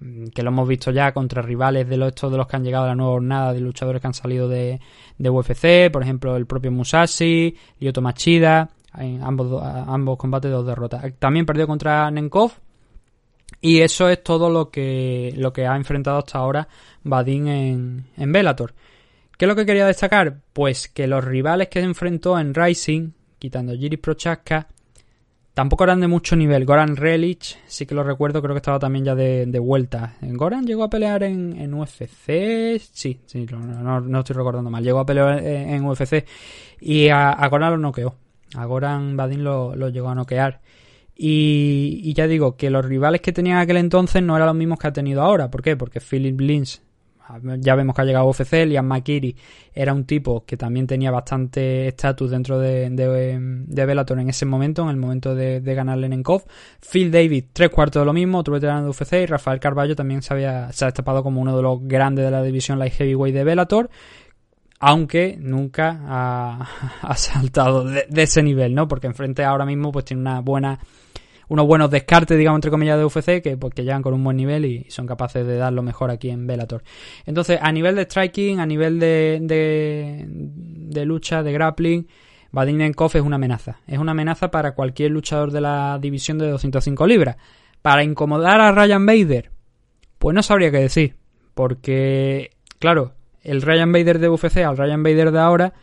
A: mm, que lo hemos visto ya contra rivales de los, estos de los que han llegado a la nueva jornada, de luchadores que han salido de, de UFC, por ejemplo, el propio Musashi, Lyoto Machida, en ambos, ambos combates dos derrotas. También perdió contra Nenkov, y eso es todo lo que, lo que ha enfrentado hasta ahora Badin en, en Bellator. ¿Qué es lo que quería destacar? Pues que los rivales que se enfrentó en Rising, quitando Giri Prochaska, tampoco eran de mucho nivel. Goran Relic, sí que lo recuerdo, creo que estaba también ya de, vuelta. ¿Goran llegó a pelear en, UFC? Sí, sí, no, estoy recordando mal. Llegó a pelear en, UFC y a, Goran lo noqueó. A Goran Badin lo, llegó a noquear. Y, y, ya digo que los rivales que tenía aquel entonces no eran los mismos que ha tenido ahora. ¿Por qué? Porque Philip Lins ya vemos que ha llegado UFC, Liam McKiri era un tipo que también tenía bastante estatus dentro de, de, Bellator en ese momento, en el momento de, de ganar Lenenkov. Phil David, tres cuartos de lo mismo, otro veterano de UFC, y Rafael Carballo también se, había, se ha destapado como uno de los grandes de la división light heavyweight de Bellator aunque nunca ha, (laughs) saltado de, de, ese nivel, ¿no? Porque enfrente ahora mismo pues tiene una buena unos buenos descartes, digamos, entre comillas, de UFC que, pues, que llegan con un buen nivel y son capaces de dar lo mejor aquí en Bellator. Entonces, a nivel de striking, a nivel de, de, lucha, de grappling, Vadinenkov es una amenaza. Es una amenaza para cualquier luchador de la división de 205 libras. Para incomodar a Ryan Bader, pues no sabría qué decir. Porque, claro, el Ryan Bader de UFC al Ryan Bader de ahora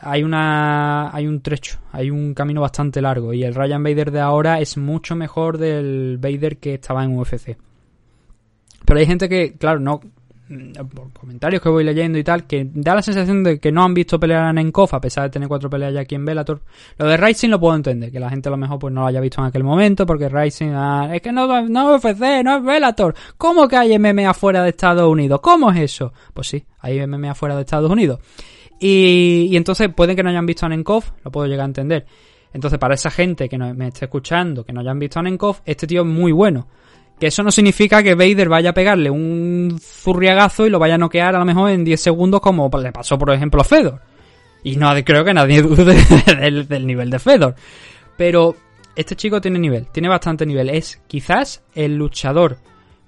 A: hay una hay un trecho, hay un camino bastante largo y el Ryan Vader de ahora es mucho mejor del Vader que estaba en UFC. Pero hay gente que, claro, no por comentarios que voy leyendo y tal, que da la sensación de que no han visto pelear a Nenkov a pesar de tener cuatro peleas ya aquí en Bellator. Lo de Rising lo puedo entender, que la gente a lo mejor pues no lo haya visto en aquel momento, porque Rising ah, es que no, no es UFC, no es Bellator. ¿Cómo que hay MMA fuera de Estados Unidos? ¿Cómo es eso? Pues sí, hay MMA fuera de Estados Unidos. Y, entonces pueden que no hayan visto a Nenkov, lo puedo llegar a entender. Entonces, para esa gente que no, me esté escuchando, que no hayan visto a Nenkov, este tío es muy bueno. Que eso no significa que Vader vaya a pegarle un zurriagazo y lo vaya a noquear a lo mejor en 10 segundos, como le pasó, por ejemplo, a Fedor. Y no creo que nadie (laughs) dude del, del nivel de Fedor. Pero este chico tiene nivel, tiene bastante nivel. Es quizás el luchador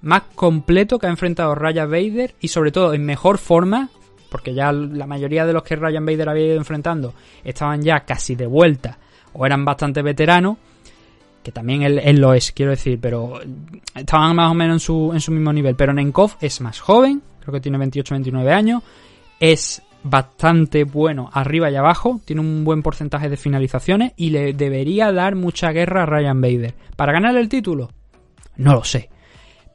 A: más completo que ha enfrentado Raya Vader y sobre todo en mejor forma porque ya la mayoría de los que Ryan Bader había ido enfrentando estaban ya casi de vuelta o eran bastante veteranos, que también él, lo es, quiero decir, pero estaban más o menos en su, mismo nivel. Pero Nenkov es más joven, creo que tiene 28-29 años, es bastante bueno arriba y abajo, tiene un buen porcentaje de finalizaciones y le debería dar mucha guerra a Ryan Bader. ¿Para ganar el título? No lo sé.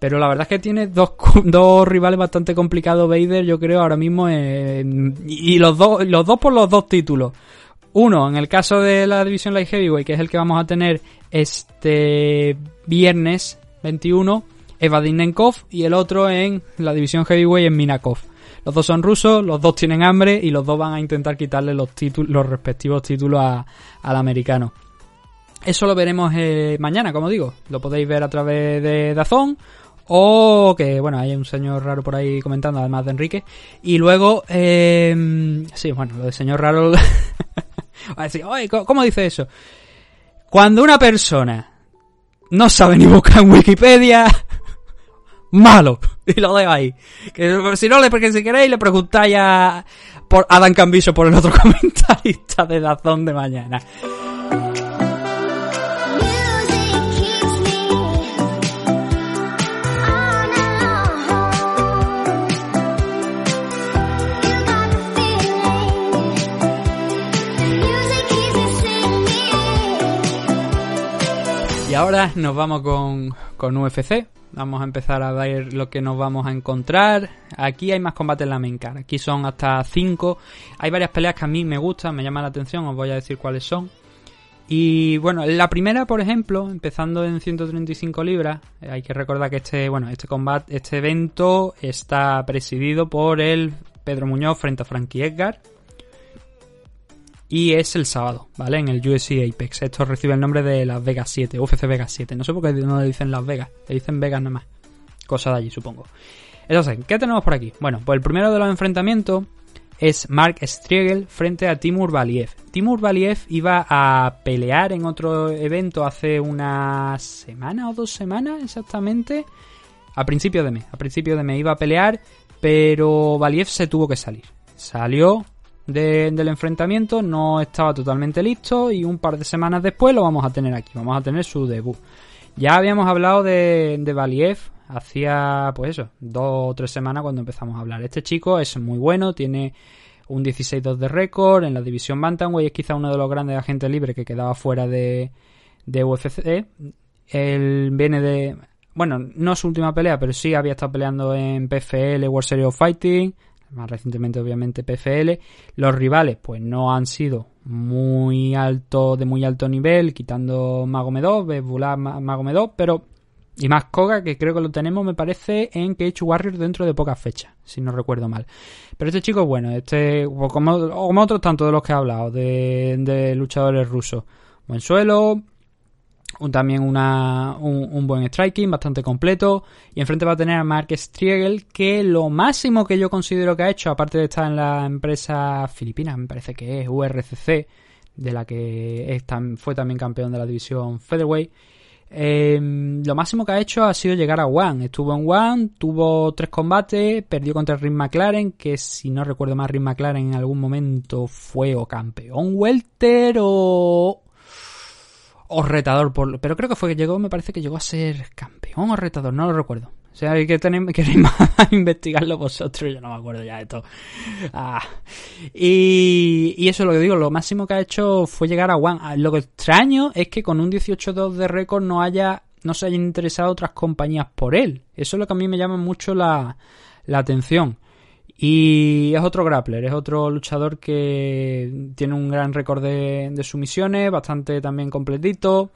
A: Pero la verdad es que tiene dos, dos rivales bastante complicados Vader, yo creo, ahora mismo. y los dos, los dos por los dos títulos. Uno, en el caso de la división Light Heavyweight, que es el que vamos a tener este viernes 21, es Vadinenkov, y el otro en la división Heavyweight en Minakov. Los dos son rusos, los dos tienen hambre y los dos van a intentar quitarle los, títulos, los respectivos títulos al americano. Eso lo veremos eh, mañana, como digo. Lo podéis ver a través de Dazón o que, bueno, hay un señor raro por ahí comentando, además de Enrique. Y luego, eh, sí, bueno, lo del señor raro. (laughs) va a decir, oye, ¿cómo dice eso? Cuando una persona no sabe ni buscar en Wikipedia, (laughs) malo. Y lo dejo ahí. Que, si no, porque si queréis le preguntáis a por Adam Cambiso por el otro (laughs) comentarista de Dazón de mañana. Y ahora nos vamos con, con UFC. Vamos a empezar a ver lo que nos vamos a encontrar. Aquí hay más combate en la main. Aquí son hasta 5. Hay varias peleas que a mí me gustan, me llaman la atención. Os voy a decir cuáles son. Y bueno, la primera, por ejemplo, empezando en 135 libras, eh, hay que recordar que este, bueno, este combate, este evento está presidido por el Pedro Muñoz frente a Frankie Edgar. Y es el sábado, ¿vale? En el UFC Apex. Esto recibe el nombre de Las Vegas 7, UFC Vegas 7. No sé por qué no le dicen Las Vegas, le dicen Vegas nada más. Cosa de allí, supongo. Entonces, ¿qué tenemos por aquí? Bueno, pues el primero de los enfrentamientos es Mark Striegel frente a Timur Valiev. Timur Valiev iba a pelear en otro evento hace una semana o dos semanas exactamente. A principio de mes. A principio de mes iba a pelear, pero Valiev se tuvo que salir. Salió del enfrentamiento, no estaba totalmente listo y un par de semanas después lo vamos a tener aquí, vamos a tener su debut. Ya habíamos hablado de, de Valiev hacía, pues eso, dos o tres semanas cuando empezamos a hablar. Este chico es muy bueno, tiene un 16-2 de récord en la división Bantamweight, es quizá uno de los grandes agentes libres que quedaba fuera de, de UFC. Él viene de, bueno, no su última pelea, pero sí había estado peleando en PFL, World Series of Fighting, más recientemente obviamente PFL. Los rivales pues no han sido muy alto de muy alto nivel, quitando Magomedov, Besbulá Magomedov, pero y más Koga, que creo que lo tenemos, me parece, en Cage Warrior dentro de pocas fechas, si no recuerdo mal. Pero este chico bueno, este, como, como otros tantos de los que he hablado, de, de luchadores rusos. Buen suelo, también una, un, buen striking, bastante completo. Y enfrente va a tener a Mark Striegel, que lo máximo que yo considero que ha hecho, aparte de estar en la empresa filipina, me parece que es URCC, de la que fue también campeón de la división Featherweight. Em, lo máximo que ha hecho ha sido llegar a One. Estuvo en One, tuvo tres combates, perdió contra Rick McLaren, que si no recuerdo más, Rick McLaren en algún momento fue o campeón welter o o retador, por, pero creo que fue que llegó, me parece que llegó a ser campeón o retador, no lo recuerdo. O sea, hay que tener (laughs) que investigarlo vosotros, yo no me acuerdo ya de todo. Ah. Y, y, eso es lo que digo, lo máximo que ha hecho fue llegar a One. Ah, lo que extraño es que con un 18-2 de récord no haya no se hayan interesado otras compañías por él. Eso es lo que a mí me llama mucho la, la atención. Y es otro grappler, es otro luchador que tiene un gran récord de, sumisiones, bastante también completito.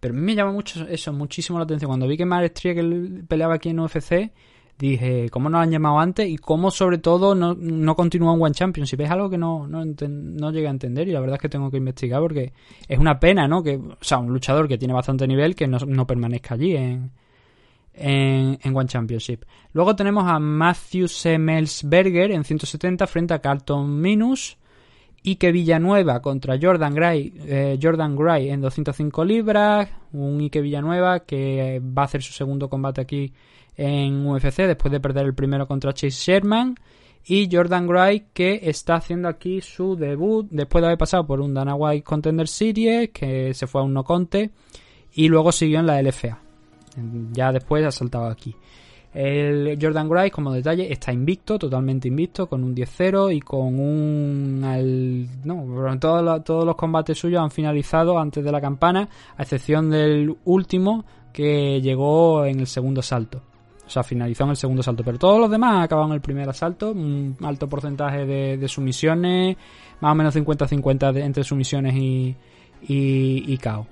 A: Pero a mí me llama mucho eso, muchísimo la atención. Cuando vi que Maestría que peleaba aquí en UFC, dije, ¿cómo no lo han llamado antes? Y cómo sobre todo no, no continúa en One Championship. Es algo que no, no, no llegué a entender y la verdad es que tengo que investigar porque es una pena, ¿no? Que, o sea, un luchador que tiene bastante nivel que no, no permanezca allí en, en, One Championship. Luego tenemos a Matthew Semmelsberger en 170 frente a Carlton Minus. Ike Villanueva contra Jordan Gray, eh, Jordan Gray en 205 libras. Un Ike Villanueva que va a hacer su segundo combate aquí en UFC después de perder el primero contra Chase Sherman. Y Jordan Gray que está haciendo aquí su debut después de haber pasado por un Dana White Contender Series que se fue a un no conte y luego siguió en la LFA. Ya después ha saltado aquí. El Jordan Grice, como detalle, está invicto, totalmente invicto, con un 10-0 y con un... no, todos, todos los combates suyos han finalizado antes de la campana, a excepción del último que llegó en el segundo salto. O sea, finalizó en el segundo salto. Pero todos los demás acabaron el primer asalto. Un alto porcentaje de, de sumisiones. Más o menos 50-50 entre sumisiones y, y, y KO.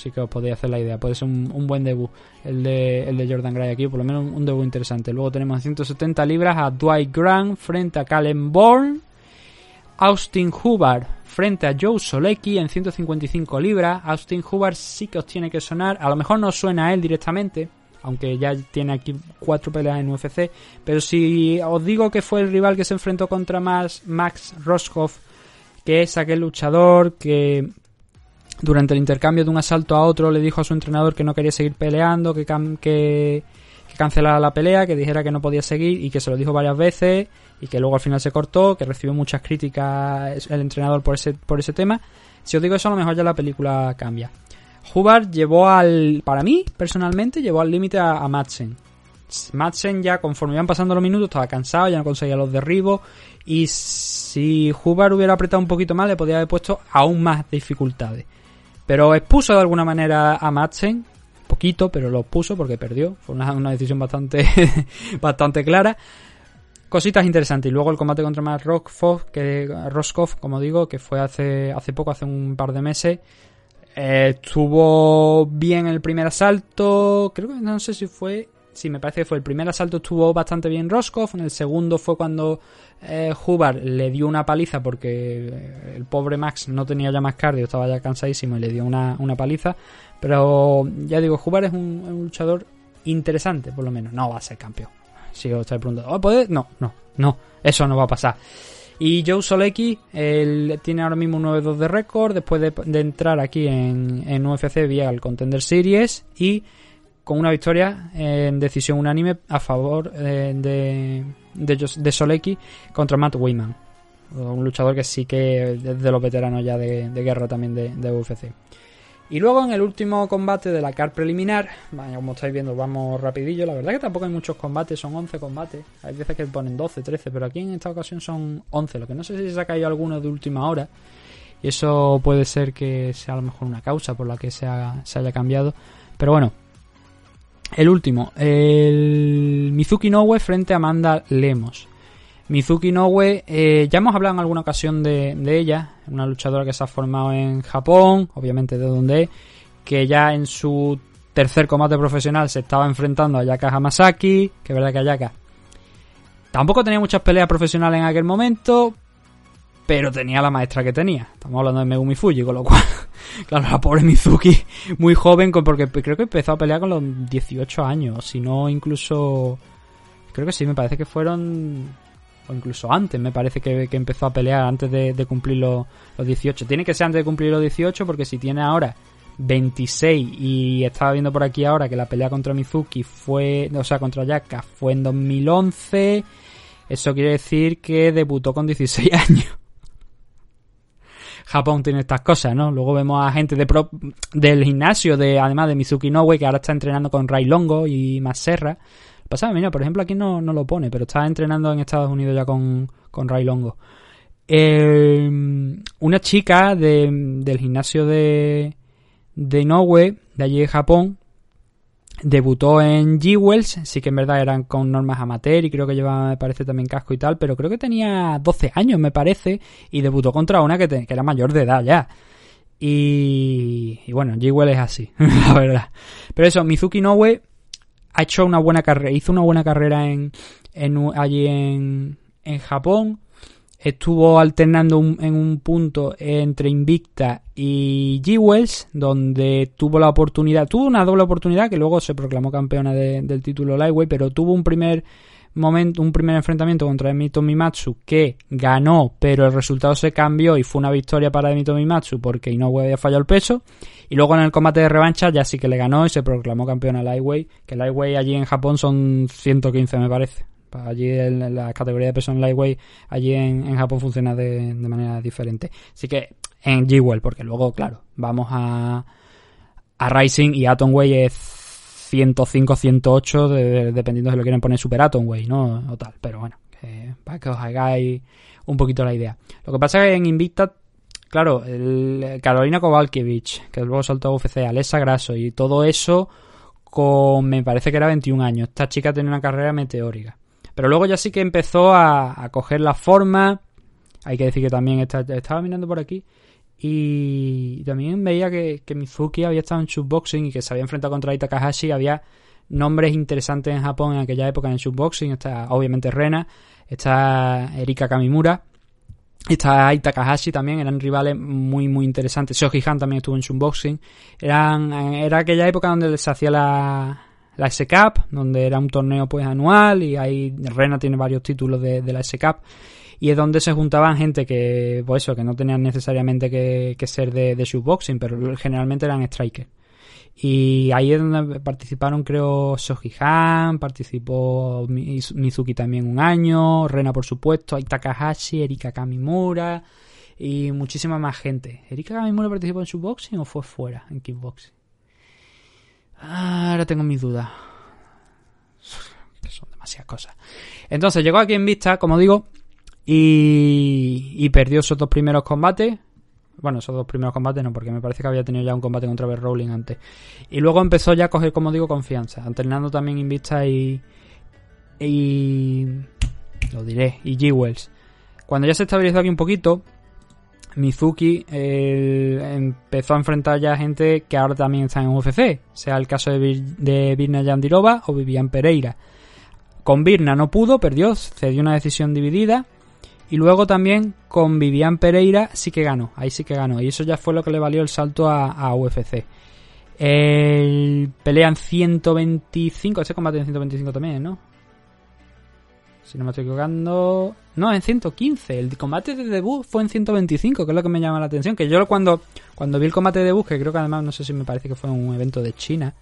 A: Así que os podéis hacer la idea. Puede ser un, buen debut el de, el de Jordan Gray aquí, por lo menos un, debut interesante. Luego tenemos a 170 libras a Dwight Grant frente a Callum Bourne. Austin Hubbard frente a Joe Solecki en 155 libras. Austin Hubbard sí que os tiene que sonar. A lo mejor no suena a él directamente, aunque ya tiene aquí cuatro peleas en UFC. Pero si os digo que fue el rival que se enfrentó contra Max Roscoff, que es aquel luchador que durante el intercambio de un asalto a otro le dijo a su entrenador que no quería seguir peleando, que, cancelara la pelea, que dijera que no podía seguir y que se lo dijo varias veces y que luego al final se cortó, que recibió muchas críticas el entrenador por ese, por ese tema. Si os digo eso, a lo mejor ya la película cambia. Hubbard llevó al, para mí, personalmente, llevó al límite a, a Madsen. Madsen ya conforme iban pasando los minutos estaba cansado, ya no conseguía los derribos y si Hubbard hubiera apretado un poquito más le podía haber puesto aún más dificultades. Pero expuso de alguna manera a Madsen, poquito, pero los puso porque perdió. Fue una, decisión bastante, (laughs) bastante clara. Cositas interesantes. Y luego el combate contra Matt Roskov, que, Roskov, como digo, que fue hace, hace poco, hace un par de meses. Eh, estuvo bien el primer asalto. Creo que no sé si fue. Sí, me parece que fue el primer asalto estuvo bastante bien Roskov. En el segundo fue cuando eh, Hubar le dio una paliza porque eh, el pobre Max no tenía ya más cardio, estaba ya cansadísimo y le dio una, paliza. Pero ya digo, Hubar es un, luchador interesante, por lo menos. No va a ser campeón. Si os estáis preguntando, ¿oh, ¿puede? No, no, no, eso no va a pasar. Y Joe Solecki, él tiene ahora mismo un 9-2 de récord después de, entrar aquí en, en UFC vía el Contender Series y con una victoria en decisión unánime a favor eh, de, de, Solecki contra Matt Weyman. Un luchador que sí que es de los veteranos ya de, guerra también de, UFC. Y luego en el último combate de la CAR preliminar, como estáis viendo, vamos rapidillo. La verdad que tampoco hay muchos combates, son 11 combates. Hay veces que ponen 12, 13, pero aquí en esta ocasión son 11. Lo que no sé si se ha caído alguno de última hora. Y eso puede ser que sea a lo mejor una causa por la que se, se haya cambiado. Pero bueno, el último, el Mizuki Nowe frente a Amanda Lemos. Mizuki Nowe, eh, ya hemos hablado en alguna ocasión de, ella, una luchadora que se ha formado en Japón, obviamente de donde es, que ya en su tercer combate profesional se estaba enfrentando a Yaka Hamasaki, que verdad que Ayaka tampoco tenía muchas peleas profesionales en aquel momento, pero tenía la maestra que tenía. Estamos hablando de Megumi Fuji, con lo cual, (laughs) claro, la pobre Mizuki, muy joven, porque creo que empezó a pelear con los 18 años, si no incluso, creo que sí, me parece que fueron, o incluso antes, me parece que, empezó a pelear antes de, cumplir los, 18. Tiene que ser antes de cumplir los 18, porque si tiene ahora 26 y estaba viendo por aquí ahora que la pelea contra Mizuki fue, o sea, contra Yaka fue en 2011, eso quiere decir que debutó con 16 (laughs) años. Japón tiene estas cosas, ¿no? Luego vemos a gente de del gimnasio, de además de Mizuki Nowe, que ahora está entrenando con Ray Longo y más Serra. Pasaba, mira, por ejemplo, aquí no, no lo pone, pero está entrenando en Estados Unidos ya con, con Ray Longo. Eh, una chica del gimnasio de, de Inoue, de allí de Japón, Debutó en G-Wells, sí que en verdad eran con normas amateur y creo que llevaba, me parece, también casco y tal, pero creo que tenía 12 años, me parece, y debutó contra una que, era mayor de edad ya. Y, y bueno, G-Wells es así, (laughs) la verdad. Pero eso, Mizuki Nowe ha hecho una buena carrera, hizo una buena carrera en, en allí en, en Japón estuvo alternando en un punto entre Invicta y G-Wells, donde tuvo la oportunidad, tuvo una doble oportunidad que luego se proclamó campeona del título Lightweight, pero tuvo un primer momento, un primer enfrentamiento contra Emito Mimatsu que ganó, pero el resultado se cambió y fue una victoria para Emito Mimatsu porque Inoue había fallado el peso. Y luego en el combate de revancha ya sí que le ganó y se proclamó campeona Lightweight, que Lightweight allí en Japón son 115 me parece. Allí en la categoría de peso en lightweight, allí en, Japón funciona de, manera diferente. Así que en G-Well, porque luego, claro, vamos a, a Rising y Atomweight es 105, 108, dependiendo de si lo quieren poner Super Atomweight, ¿no? O tal. Pero bueno, para que os hagáis un poquito la idea. Lo que pasa es que en Invicta, claro, Carolina Kovalkiewicz, que luego saltó a UFC, Alessa Grasso y todo eso con, me parece que era 21 años. Esta chica tiene una carrera meteórica. Pero luego ya sí que empezó a, coger la forma. Hay que decir que también estaba mirando por aquí. Y también veía que, Mizuki había estado en shootboxing y que se había enfrentado contra Ita Takahashi. Había nombres interesantes en Japón en aquella época en shootboxing. Está obviamente Rena, está Erika Kamimura, está Ita Takahashi también. Eran rivales muy, muy interesantes. Shoji Han también estuvo en shootboxing. Eran, era aquella época donde se hacía la, la S-Cup, donde era un torneo pues anual y ahí Rena tiene varios títulos de, la S-Cup y es donde se juntaban gente que, pues eso, que no tenían necesariamente que, ser de, de shootboxing, pero generalmente eran strikers. Y ahí es donde participaron, creo, Soji Han, participó Mizuki también un año, Rena por supuesto, hay Takahashi, Erika Kamimura y muchísima más gente. ¿Erika Kamimura participó en shootboxing o fue fuera, en kickboxing? Ahora tengo mis dudas. Son demasiadas cosas. Entonces llegó aquí en vista, como digo, y, y perdió esos dos primeros combates. Bueno, esos dos primeros combates no, porque me parece que había tenido ya un combate contra Bear Rowling antes. Y luego empezó ya a coger, como digo, confianza, alternando también Invista y. y. lo diré, y G-Wells. Cuando ya se estabilizó aquí un poquito, Mizuki empezó a enfrentar ya gente que ahora también está en UFC, sea el caso de, Virna Yandirova o Vivian Pereira. Con Virna no pudo, perdió, cedió una decisión dividida. Y luego también con Vivian Pereira sí que ganó, ahí sí que ganó. Y eso ya fue lo que le valió el salto a, UFC. El, pelean 125, ese combate en 125 también, ¿no? Si no me estoy equivocando. No, en 115. El combate de debut fue en 125, que es lo que me llama la atención. Que yo cuando, cuando vi el combate de debut, que creo que además no sé si me parece que fue un evento de China.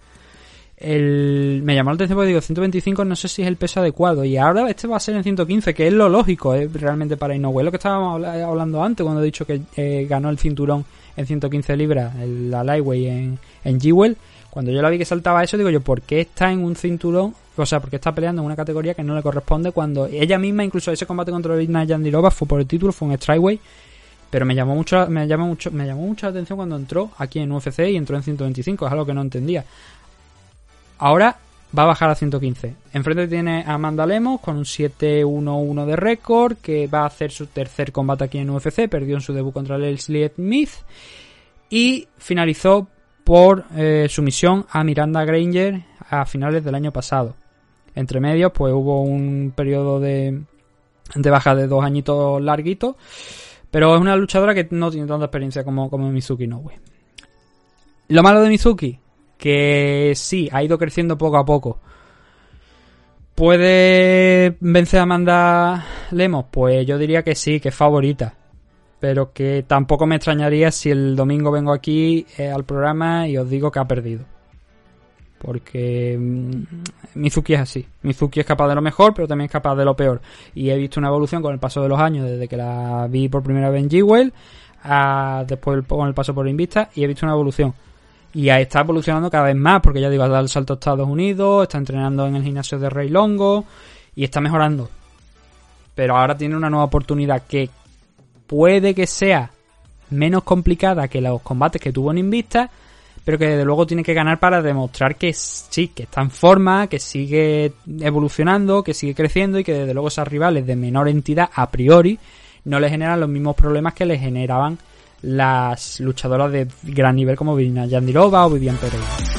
A: El, me llamó la atención porque digo 125 no sé si es el peso adecuado y ahora este va a ser en 115 que es lo lógico ¿eh? realmente para Inoue lo que estábamos hablando antes cuando he dicho que eh, ganó el cinturón en 115 libras la Lightweight en, en cuando yo la vi que saltaba eso digo yo ¿por qué está en un cinturón o sea, porque está peleando en una categoría que no le corresponde cuando ella misma, incluso ese combate contra Vina Yandirova fue por el título, fue un strikeway. Pero me llamó mucho, me llamó mucho, me llamó mucho la atención cuando entró aquí en UFC y entró en 125, es algo que no entendía. Ahora va a bajar a 115. Enfrente tiene a Amanda Lemos con un 7-1-1 de récord, que va a hacer su tercer combate aquí en UFC, perdió en su debut contra Leslie Smith y finalizó por eh, sumisión a Miranda Granger a finales del año pasado. Entre medios, pues hubo un periodo de, de baja de dos añitos larguitos. Pero es una luchadora que no tiene tanta experiencia como, como Mizuki Nowe. Lo malo de Mizuki, que sí, ha ido creciendo poco a poco. ¿Puede vencer a Amanda Lemos? Pues yo diría que sí, que es favorita. Pero que tampoco me extrañaría si el domingo vengo aquí eh, al programa y os digo que ha perdido. Porque mm, Mizuki es así. Mizuki es capaz de lo mejor, pero también es capaz de lo peor. Y he visto una evolución con el paso de los años, desde que la vi por primera vez en G-Well, después con el paso por Invista, y he visto una evolución. Y está evolucionando cada vez más, porque ya digo, ha dado el salto a Estados Unidos, está entrenando en el gimnasio de Rey Longo, y está mejorando. Pero ahora tiene una nueva oportunidad que puede que sea menos complicada que los combates que tuvo en Invista, pero que desde luego tiene que ganar para demostrar que sí, que está en forma, que sigue evolucionando, que sigue creciendo y que desde luego esas rivales de menor entidad a priori no le generan los mismos problemas que le generaban las luchadoras de gran nivel como Virina Yandirova o Vivian Pereira.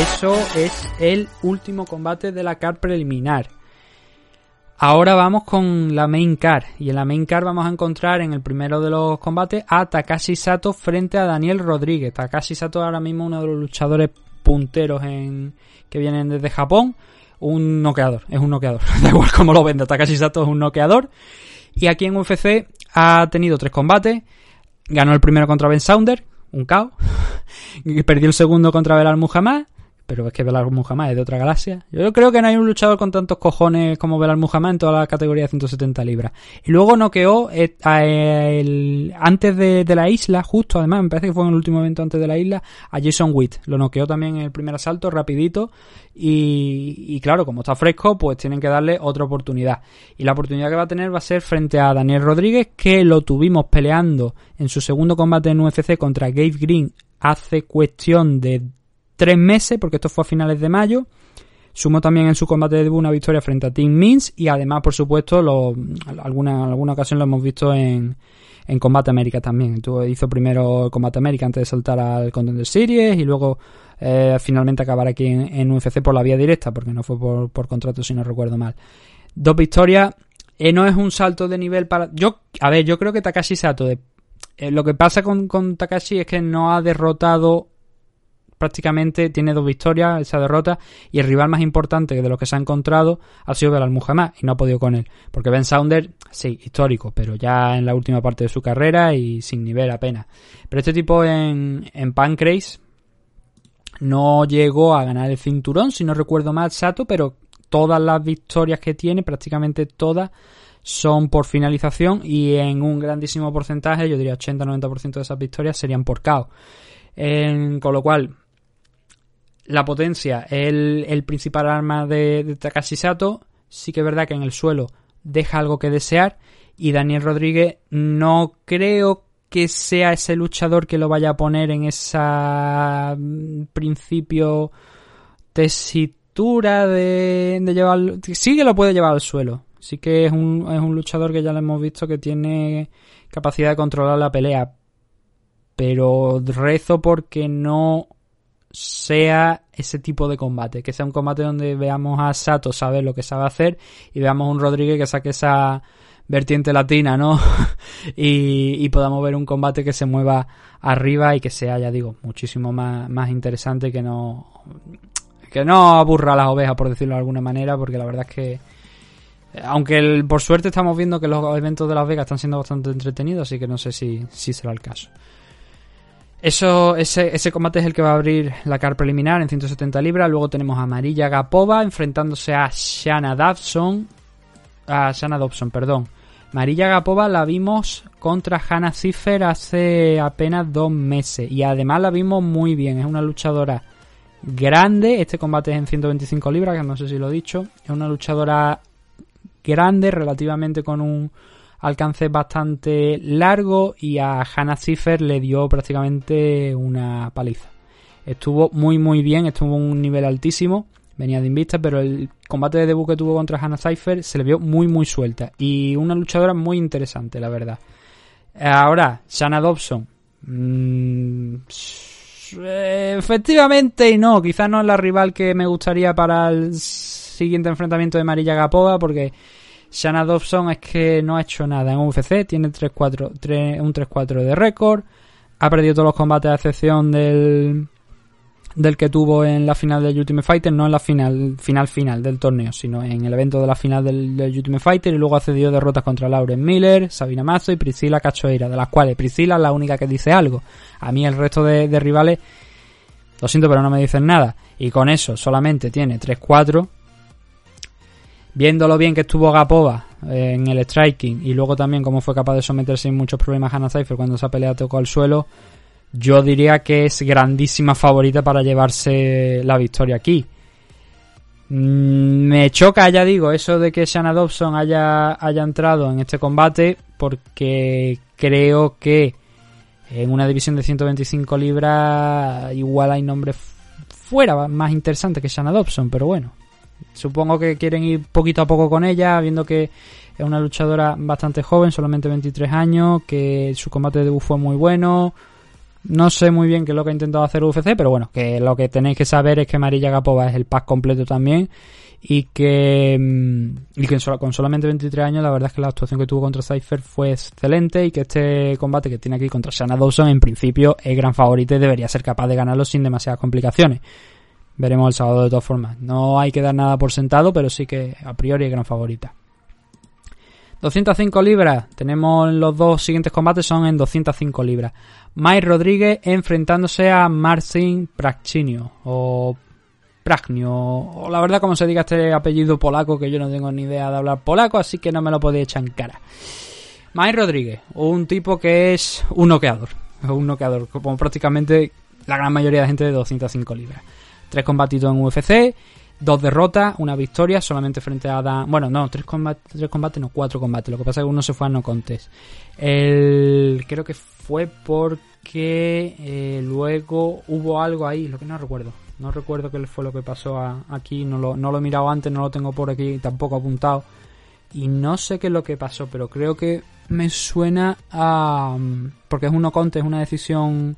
A: Eso es el último combate de la car preliminar. Ahora vamos con la main car. Y en la main car vamos a encontrar en el primero de los combates a Takashi Sato frente a Daniel Rodríguez. Takashi Sato ahora mismo uno de los luchadores punteros en, que vienen desde Japón. Un noqueador, es un noqueador. (laughs) da igual cómo lo venda, Takashi Sato es un noqueador. Y aquí en UFC ha tenido tres combates. Ganó el primero contra Ben Sounder, un caos. (laughs) Perdió el segundo contra Belal Muhammad pero es que Belal Muhammad es de otra galaxia. Yo creo que no hay un luchador con tantos cojones como Belal Muhammad en toda la categoría de 170 libras. Y luego noqueó eh, el, antes de, la isla, justo además, me parece que fue en el último evento antes de la isla, a Jason Witt. Lo noqueó también en el primer asalto, rapidito. Y, y claro, como está fresco, pues tienen que darle otra oportunidad. Y la oportunidad que va a tener va a ser frente a Daniel Rodríguez, que lo tuvimos peleando en su segundo combate en UFC contra Gabe Green hace cuestión de tres meses, porque esto fue a finales de mayo. Sumó también en su combate de debut una victoria frente a Team Mins y además, por supuesto, lo, alguna, alguna ocasión lo hemos visto en, en Combate América también. hizo primero Combate América antes de saltar al Contender Series y luego eh, finalmente acabar aquí en, UFC por la vía directa, porque no fue por, por contrato si no recuerdo mal. Dos victorias. Eh, no es un salto de nivel para... Yo, a ver, yo creo que Takashi Sato... De... Eh, lo que pasa con Takashi es que no ha derrotado prácticamente tiene dos victorias, esa derrota, y el rival más importante de los que se ha encontrado ha sido Belal Muhammad, y no ha podido con él. Porque Ben Sounder, sí, histórico, pero ya en la última parte de su carrera y sin nivel apenas. Pero este tipo en, en no llegó a ganar el cinturón, si no recuerdo mal, Sato, pero todas las victorias que tiene, prácticamente todas, son por finalización y en un grandísimo porcentaje, yo diría 80-90% de esas victorias serían por KO. con lo cual, la potencia es el, principal arma de, de, Takashi Sato. Sí que es verdad que en el suelo deja algo que desear. Y Daniel Rodríguez no creo que sea ese luchador que lo vaya a poner en esa mm, principio tesitura de, de llevar... Sí que lo puede llevar al suelo. Sí que es un, es un luchador que ya lo hemos visto que tiene capacidad de controlar la pelea. Pero rezo porque no sea ese tipo de combate, que sea un combate donde veamos a Sato saber lo que sabe hacer y veamos a un Rodríguez que saque esa vertiente latina, ¿no? (laughs) y, podamos ver un combate que se mueva arriba y que sea, ya digo, muchísimo más, más interesante que no que no aburra a las ovejas, por decirlo de alguna manera, porque la verdad es que aunque por suerte estamos viendo que los eventos de Las Vegas están siendo bastante entretenidos, así que no sé si, si será el caso. Eso, ese, ese combate es el que va a abrir la car preliminar en 170 libras. Luego tenemos a Marilla Gapova enfrentándose a Shanna Dobson. A Shanna Dobson, perdón. Marilla Gapova la vimos contra Hannah Ziffer hace apenas dos meses. Y además la vimos muy bien. Es una luchadora grande. Este combate es en 125 libras, que no sé si lo he dicho. Es una luchadora grande, relativamente con un alcance bastante largo y a Hannah Ziffer le dio prácticamente una paliza. Estuvo muy muy bien, estuvo un nivel altísimo, venía de invista, pero el combate de debut que tuvo contra Hannah Cipher se le vio muy muy suelta y una luchadora muy interesante, la verdad. Ahora, Shanna Dobson. Mm, efectivamente y no, quizás no es la rival que me gustaría para el siguiente enfrentamiento de Marilla Gapova porque Shanna Dobson es que no ha hecho nada en UFC, tiene 3-4, un 3-4 de récord, ha perdido todos los combates a excepción del, del que tuvo en la final del Ultimate Fighter, no en la final final final del torneo, sino en el evento de la final del, Ultimate Fighter y luego ha cedido derrotas contra Lauren Miller, Sabina Mazo y Priscila Cachoeira, de las cuales Priscila es la única que dice algo. A mí el resto de rivales, lo siento pero no me dicen nada. Y con eso solamente tiene 3-4 viendo lo bien que estuvo Gapova eh, en el striking y luego también cómo fue capaz de someterse sin muchos problemas a Hannah Cypher cuando esa pelea tocó al suelo, yo diría que es grandísima favorita para llevarse la victoria aquí. Mm, me choca, ya digo, eso de que Shanna Dobson haya, haya entrado en este combate porque creo que en una división de 125 libras igual hay nombres fuera más interesantes que Shanna Dobson, pero bueno, Supongo que quieren ir poquito a poco con ella, viendo que es una luchadora bastante joven, solamente 23 años, que su combate de debut fue muy bueno. No sé muy bien qué es lo que ha intentado hacer UFC, pero bueno, que lo que tenéis que saber es que Marilla Gapova es el pack completo también y que, mm, y que con solamente 23 años la verdad es que la actuación que tuvo contra Cypher fue excelente y que este combate que tiene aquí contra Shanna Dawson en principio es gran favorito y debería ser capaz de ganarlo sin demasiadas complicaciones. Veremos el sábado de todas formas. No hay que dar nada por sentado, pero sí que a priori es gran favorita. 205 libras. Tenemos los dos siguientes combates son en 205 libras. Mike Rodríguez enfrentándose a Marcin Prachinio o Pragnio, o la verdad como se diga este apellido polaco que yo no tengo ni idea de hablar polaco, así que no me lo podéis echar en cara. Mike Rodríguez, un tipo que es un noqueador, un noqueador, como prácticamente la gran mayoría de gente de 205 libras. Tres combatidos en UFC, dos derrotas, una victoria, solamente frente a Adam. Bueno, no, tres combates, tres combates, no, cuatro combates. Lo que pasa es que uno se fue a no contest. El, creo que fue porque eh, luego hubo algo ahí, lo que no recuerdo. No recuerdo qué fue lo que pasó aquí, no lo, no lo he mirado antes, no lo tengo por aquí tampoco apuntado. Y no sé qué es lo que pasó, pero creo que me suena a... Porque es un no contest, una decisión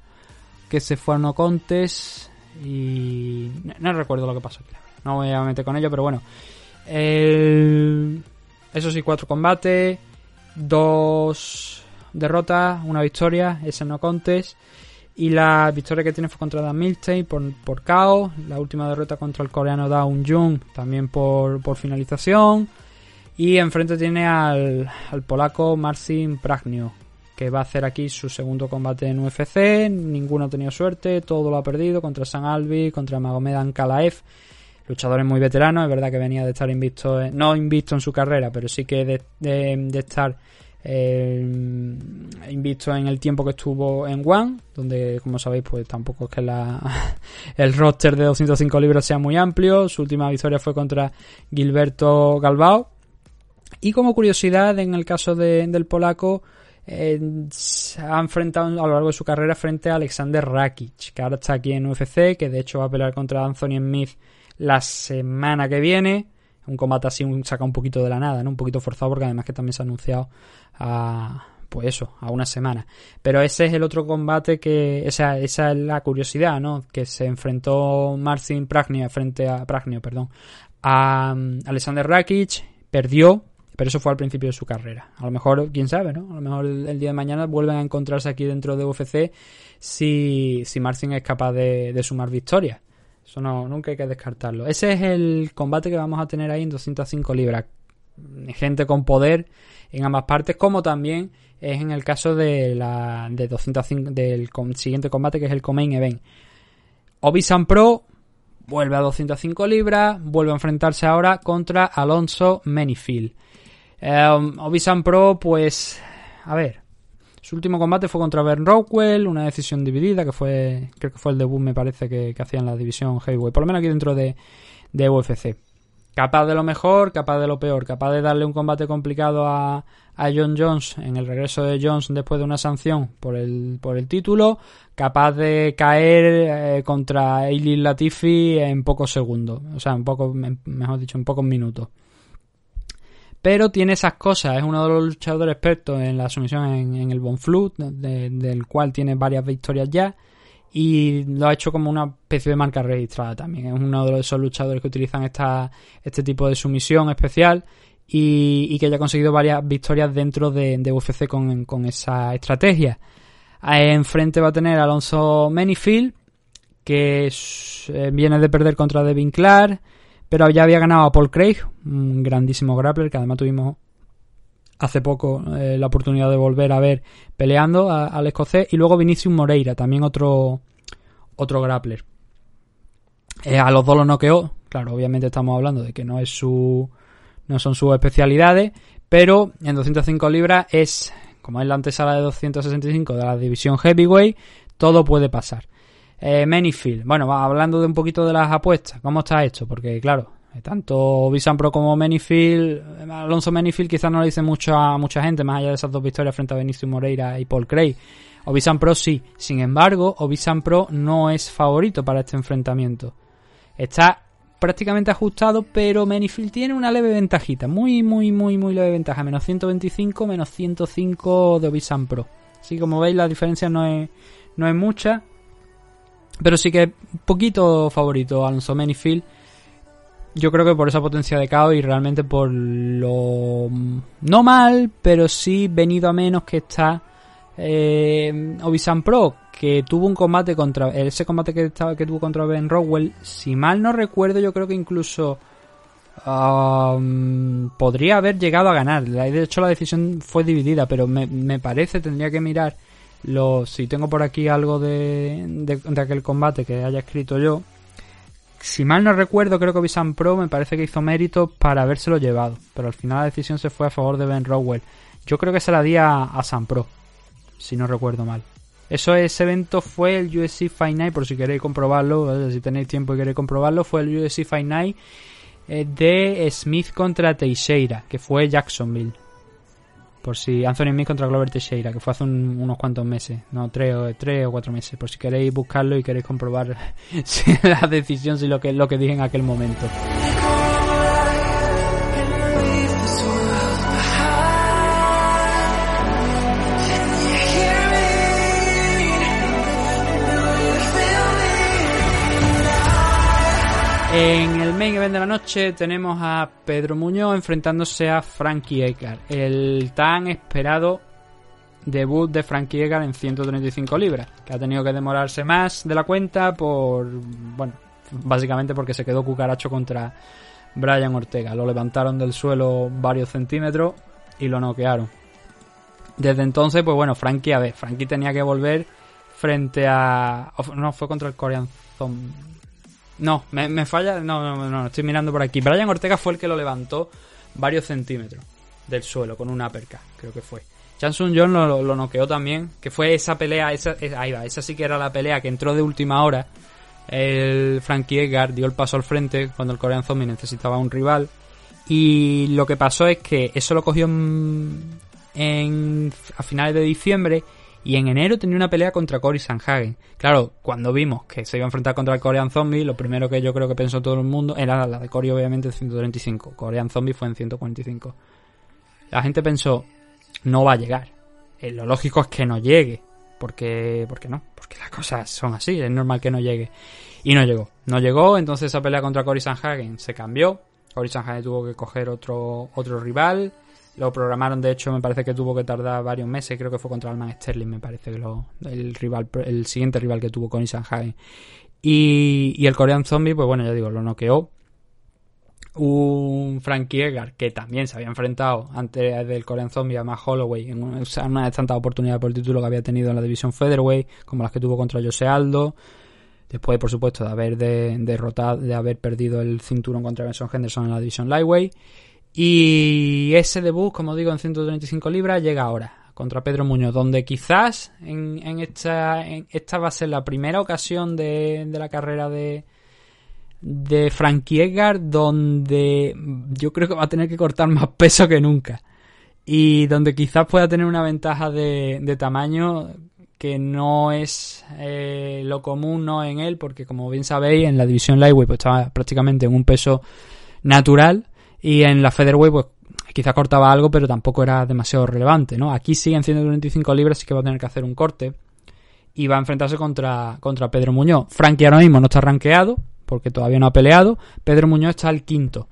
A: que se fue a no contest y no, recuerdo lo que pasó No voy a meter con ello, pero bueno. Eso sí, cuatro combates, dos derrotas, una victoria, ese no contes. Y la victoria que tiene fue contra Dan Milstein por, por. La última derrota contra el coreano Daun Jung también por, por finalización. Y enfrente tiene al, al polaco Marcin Pragnio, que va a hacer aquí su segundo combate en UFC. Ninguno ha tenido suerte, todo lo ha perdido contra San Albi, contra Magomed Ankalaev. luchadores muy veteranos, es verdad que venía de estar invicto, no invicto en su carrera, pero sí que de, de, estar eh, invicto en el tiempo que estuvo en One, donde como sabéis pues tampoco es que la, (laughs) el roster de 205 libras sea muy amplio, su última victoria fue contra Gilberto Galbao, y como curiosidad en el caso del polaco, ha enfrentado a lo largo de su carrera frente a Alexander Rakic, que ahora está aquí en UFC, que de hecho va a pelear contra Anthony Smith la semana que viene. Un combate así saca un poquito de la nada, ¿no? Un poquito forzado porque además que también se ha anunciado a, pues eso, a una semana. Pero ese es el otro combate que, esa, esa es la curiosidad, ¿no? Que se enfrentó Marcin Pragnia frente a, Pragnio, perdón, a um, Alexander Rakic, perdió, pero eso fue al principio de su carrera. A lo mejor, quién sabe, ¿no? A lo mejor el, día de mañana vuelven a encontrarse aquí dentro de UFC si, si Marcin es capaz de, de sumar victorias. Eso no, nunca hay que descartarlo. Ese es el combate que vamos a tener ahí en 205 libras. Gente con poder en ambas partes, como también es en el caso de la de 205 del siguiente combate que es el Comain Event. Obisan Pro vuelve a 205 libras, vuelve a enfrentarse ahora contra Alonso Menifield. Eh, Obisan Pro, pues, a ver, su último combate fue contra Ben Rockwell, una decisión dividida, que fue, creo que fue el debut, me parece, que, que hacía en la división Heavyweight, por lo menos aquí dentro de, de UFC. Capaz de lo mejor, capaz de lo peor, capaz de darle un combate complicado a, a John Jones en el regreso de Jones después de una sanción por el, por el título, capaz de caer eh, contra Eileen Latifi en pocos segundos, o sea, en pocos, mejor dicho, en pocos minutos. Pero tiene esas cosas, es uno de los luchadores expertos en la sumisión en, el Bonflut, del cual tiene varias victorias ya. Y lo ha hecho como una especie de marca registrada también. Es uno de esos luchadores que utilizan esta, este tipo de sumisión especial y, que ya ha conseguido varias victorias dentro de, UFC con, esa estrategia. Enfrente va a tener Alonso Menifield, que eh, viene de perder contra Devin Clark pero ya había ganado a Paul Craig, un grandísimo grappler que además tuvimos hace poco eh, la oportunidad de volver a ver peleando al escocés. Y luego Vinicius Moreira, también otro, otro grappler. Eh, a los dos los noqueó. Claro, obviamente estamos hablando de que no es su. no son sus especialidades. Pero en 205 libras es, como es la antesala de 265 de la división Heavyweight, todo puede pasar. Eh, Manyfield. Bueno, hablando de un poquito de las apuestas, ¿cómo está esto? Porque, claro, tanto Visan Pro como Manyfield, Alonso Manyfield quizás no le dice mucho a mucha gente, más allá de esas dos victorias frente a Benicio Moreira y Paul Craig. Obisan Pro sí. Sin embargo, Obisan Pro no es favorito para este enfrentamiento. Está prácticamente ajustado, pero Manyfield tiene una leve ventajita. Muy, muy, muy, muy leve ventaja. Menos 125, menos 105 de Obisan Pro. Así como veis, la diferencia no es, no es mucha. Pero sí que un poquito favorito Alonso Menifield. Yo creo que por esa potencia de caos y realmente por lo no mal, pero sí venido a menos que está eh, Obisan Pro, que tuvo un combate contra ese combate que estaba que tuvo contra Ben Rowell, si mal no recuerdo, yo creo que incluso um, podría haber llegado a ganar. De hecho, la decisión fue dividida, pero me, me parece tendría que mirar si tengo por aquí algo de, de, aquel combate que haya escrito yo, si mal no recuerdo, creo que Visan Pro me parece que hizo mérito para habérselo llevado, pero al final la decisión se fue a favor de Ben Rowell. Yo creo que se la di a, San Pro, si no recuerdo mal. Eso, ese evento fue el USC Fight Night, por si queréis comprobarlo, si tenéis tiempo y queréis comprobarlo, fue el USC Fight Night eh, de Smith contra Teixeira, que fue Jacksonville. Por si Anthony Smith contra Glover Teixeira, que fue hace unos cuantos meses, no, tres o, tres o cuatro meses. Por si queréis buscarlo y queréis comprobar si (laughs) la decisión, si lo que, lo que dije en aquel momento. En el main event de la noche tenemos a Pedro Muñoz enfrentándose a Frankie Edgar, el tan esperado debut de Frankie Edgar en 135 libras, que ha tenido que demorarse más de la cuenta por, bueno, básicamente porque se quedó cucaracho contra Brian Ortega. Lo levantaron del suelo varios centímetros y lo noquearon. Desde entonces, pues bueno, Frankie, a ver, Frankie tenía que volver frente a... No, fue contra el Korean Zombie No, me, falla. No, no, no, estoy mirando por aquí. Brian Ortega fue el que lo levantó varios centímetros del suelo con una perca, creo que fue. Chansun John lo, noqueó también, que fue esa pelea, esa, ahí va, esa sí que era la pelea que entró de última hora. El Frankie Edgar dio el paso al frente cuando el Korean Zombie necesitaba un rival. Y lo que pasó es que eso lo cogió en, a finales de diciembre y en enero tenía una pelea contra Cory Sanhagen. Claro, cuando vimos que se iba a enfrentar contra el Korean Zombie, lo primero que yo creo que pensó todo el mundo era la de Cory, obviamente, en 135. Korean Zombie fue en 145. La gente pensó, no va a llegar. Eh, lo lógico es que no llegue. Porque, porque no, porque las cosas son así, es normal que no llegue. Y no llegó. No llegó, entonces esa pelea contra Cory Sanhagen se cambió. Cory Sanhagen tuvo que coger otro, otro rival. Lo programaron, de hecho, me parece que tuvo que tardar varios meses. Creo que fue contra Alman Sterling, me parece que lo, el rival, el siguiente rival que tuvo con Sanhagen. Y, y el Korean Zombie, pues bueno, ya digo, lo noqueó. Un Frankie Edgar que también se había enfrentado antes del Korean Zombie a Matt Holloway en una, de tantas oportunidades por el título que había tenido en la división Featherweight, como las que tuvo contra Jose Aldo. Después, por supuesto, de haber derrotado, de haber perdido el cinturón contra Benson Henderson en la división Lightweight. Y ese debut, como digo, en 135 libras llega ahora contra Pedro Muñoz, donde quizás en, esta, esta va a ser la primera ocasión de, la carrera de, de Frankie Edgar donde yo creo que va a tener que cortar más peso que nunca. Y donde quizás pueda tener una ventaja de, tamaño que no es eh, lo común no en él porque como bien sabéis en la división lightweight pues estaba prácticamente en un peso natural y en la Featherweight, pues quizá cortaba algo, pero tampoco era demasiado relevante, ¿no? Aquí sigue en 125 libras, así que va a tener que hacer un corte. Y va a enfrentarse contra, contra Pedro Muñoz. Frankie ahora mismo no está rankeado, porque todavía no ha peleado. Pedro Muñoz está al quinto.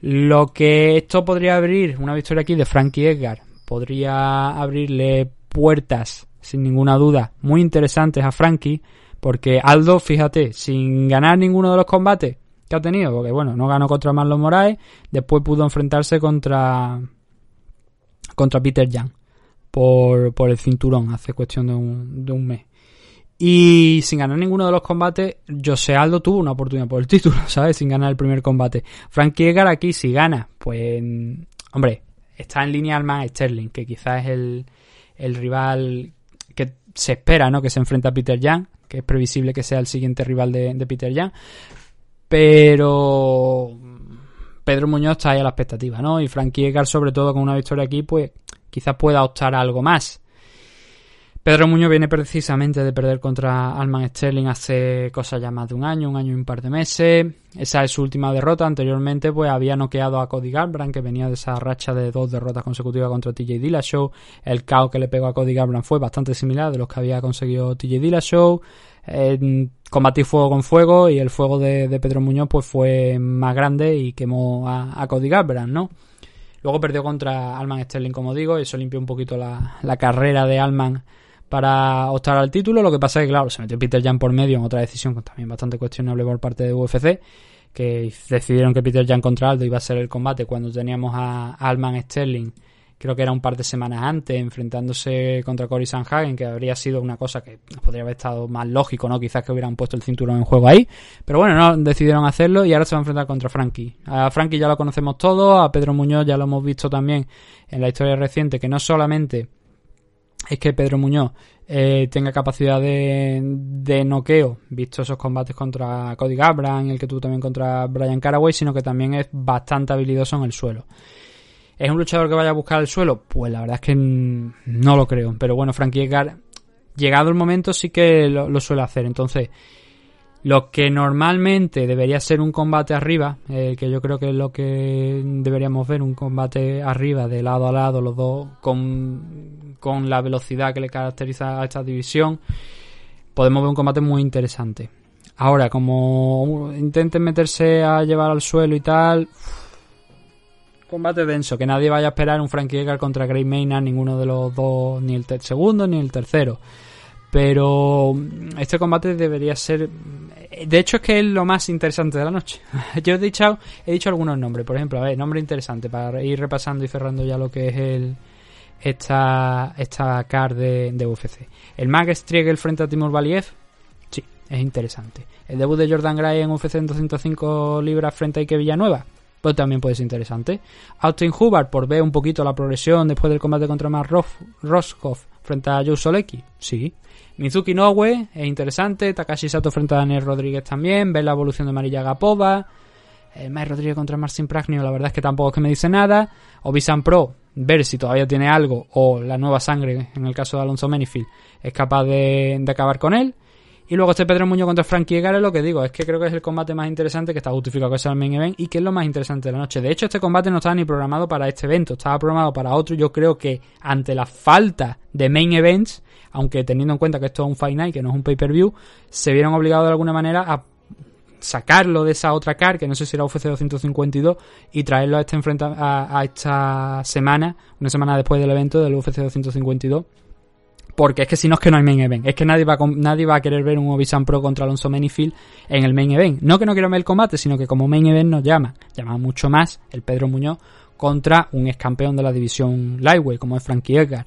A: Lo que esto podría abrir, una victoria aquí de Frankie Edgar, podría abrirle puertas, sin ninguna duda, muy interesantes a Frankie, porque Aldo, fíjate, sin ganar ninguno de los combates, que ha tenido, porque bueno, no ganó contra Marlon Moraes, después pudo enfrentarse contra contra Peter Young por, por el cinturón hace cuestión de un, de un mes. Y sin ganar ninguno de los combates, José Aldo tuvo una oportunidad por el título, (laughs) ¿sabes? Sin ganar el primer combate. Frankie Edgar aquí, si gana, pues, hombre, está en línea Alman Sterling, que quizás es el, el rival que se espera, ¿no? Que se enfrenta a Peter Young, que es previsible que sea el siguiente rival de, de Peter Young. Pero Pedro Muñoz está ahí a la expectativa, ¿no? Y Frankie Edgar, sobre todo con una victoria aquí, pues quizás pueda optar algo más. Pedro Muñoz viene precisamente de perder contra Alman Sterling hace cosa ya más de un año, un año y un par de meses. Esa es su última derrota. Anteriormente, pues había noqueado a Cody Garbrandt, que venía de esa racha de dos derrotas consecutivas contra TJ Dillashaw. El caos que le pegó a Cody Garbrandt fue bastante similar de los que había conseguido TJ Dillashaw combatí fuego con fuego y el fuego de, Pedro Muñoz pues fue más grande y quemó a, Cody Garbrandt, ¿no? Luego perdió contra Alman Sterling, como digo, y eso limpió un poquito la, carrera de Alman para optar al título. Lo que pasa es que, claro, se metió Peter Jan por medio en otra decisión también bastante cuestionable por parte de UFC, que decidieron que Peter Jan contra Aldo iba a ser el combate cuando teníamos a Alman Sterling creo que era un par de semanas antes, enfrentándose contra Cory Sanhagen, que habría sido una cosa que podría haber estado más lógico, ¿no? Quizás que hubieran puesto el cinturón en juego ahí. Pero bueno, no, decidieron hacerlo y ahora se va a enfrentar contra Frankie. A Frankie ya lo conocemos todos, a Pedro Muñoz ya lo hemos visto también en la historia reciente, que no solamente es que Pedro Muñoz eh, tenga capacidad de, de noqueo, visto esos combates contra Cody Gabran, el que tuvo también contra Brian Caraway, sino que también es bastante habilidoso en el suelo. ¿Es un luchador que vaya a buscar el suelo? Pues la verdad es que no lo creo. Pero bueno, Frankie llegado el momento, sí que lo, suele hacer. Entonces, lo que normalmente debería ser un combate arriba, que yo creo que es lo que deberíamos ver, un combate arriba, de lado a lado, los dos, con, con la velocidad que le caracteriza a esta división, podemos ver un combate muy interesante. Ahora, como intenten meterse a llevar al suelo y tal, combate denso, que nadie vaya a esperar un Frankie Edgar contra Gray Maynard, ninguno de los dos, ni el segundo ni el tercero. Pero mm, este combate debería ser. De hecho, es que es lo más interesante de la noche. (laughs) Yo he dicho, he dicho algunos nombres, por ejemplo, a ver, nombre interesante para ir repasando y cerrando ya lo que es el esta, esta card de, UFC. El Mag Striegel frente a Timur Valiev. Sí, es interesante. El debut de Jordan Gray en UFC en 205 libras frente a Ike Villanueva, pues también puede ser interesante. Austin Hubbard, por ver un poquito la progresión después del combate contra Mark Roscoff frente a Joe Solecki, sí. Mizuki Nowe es interesante, Takashi Sato frente a Daniel Rodríguez también, ver la evolución de Marilla Gapova, eh, Mike Rodríguez contra Marcin Pragnio, la verdad es que tampoco es que me dice nada, Obisan Pro, ver si todavía tiene algo, o la nueva sangre, en el caso de Alonso Menifield, es capaz de acabar con él. Y luego este Pedro Muñoz contra Frankie Edgar es lo que digo, es que creo que es el combate más interesante que está justificado que sea el main event y que es lo más interesante de la noche. De hecho, este combate no estaba ni programado para este evento, estaba programado para otro. Yo creo que ante la falta de main events, aunque teniendo en cuenta que esto es un Fight Night, que no es un pay-per-view, se vieron obligados de alguna manera a sacarlo de esa otra car, que no sé si era UFC 252, y traerlo a, este enfrenta a, a esta semana, una semana después del evento del UFC 252 porque es que si no es que no hay main event. Es que nadie va a, nadie va a querer ver un Obisan Pro contra Alonso Menifield en el main event. No que no quiero ver el combate, sino que como main event nos llama. Llama mucho más el Pedro Muñoz contra un ex campeón de la división Lightweight como es Frankie Edgar.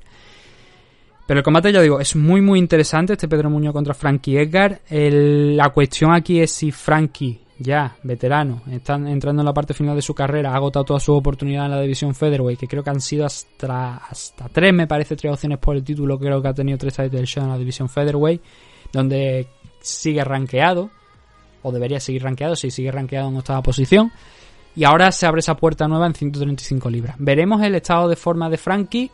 A: Pero el combate, ya digo, es muy muy interesante este Pedro Muñoz contra Frankie Edgar. la cuestión aquí es si Frankie ya, veterano, están entrando en la parte final de su carrera, ha agotado toda su oportunidad en la división Featherweight, que creo que han sido hasta, tres, me parece, tres opciones por el título, creo que ha tenido tres title show en la división Featherweight, donde sigue rankeado, o debería seguir rankeado, si sigue rankeado en octava posición, y ahora se abre esa puerta nueva en 135 libras. Veremos el estado de forma de Frankie,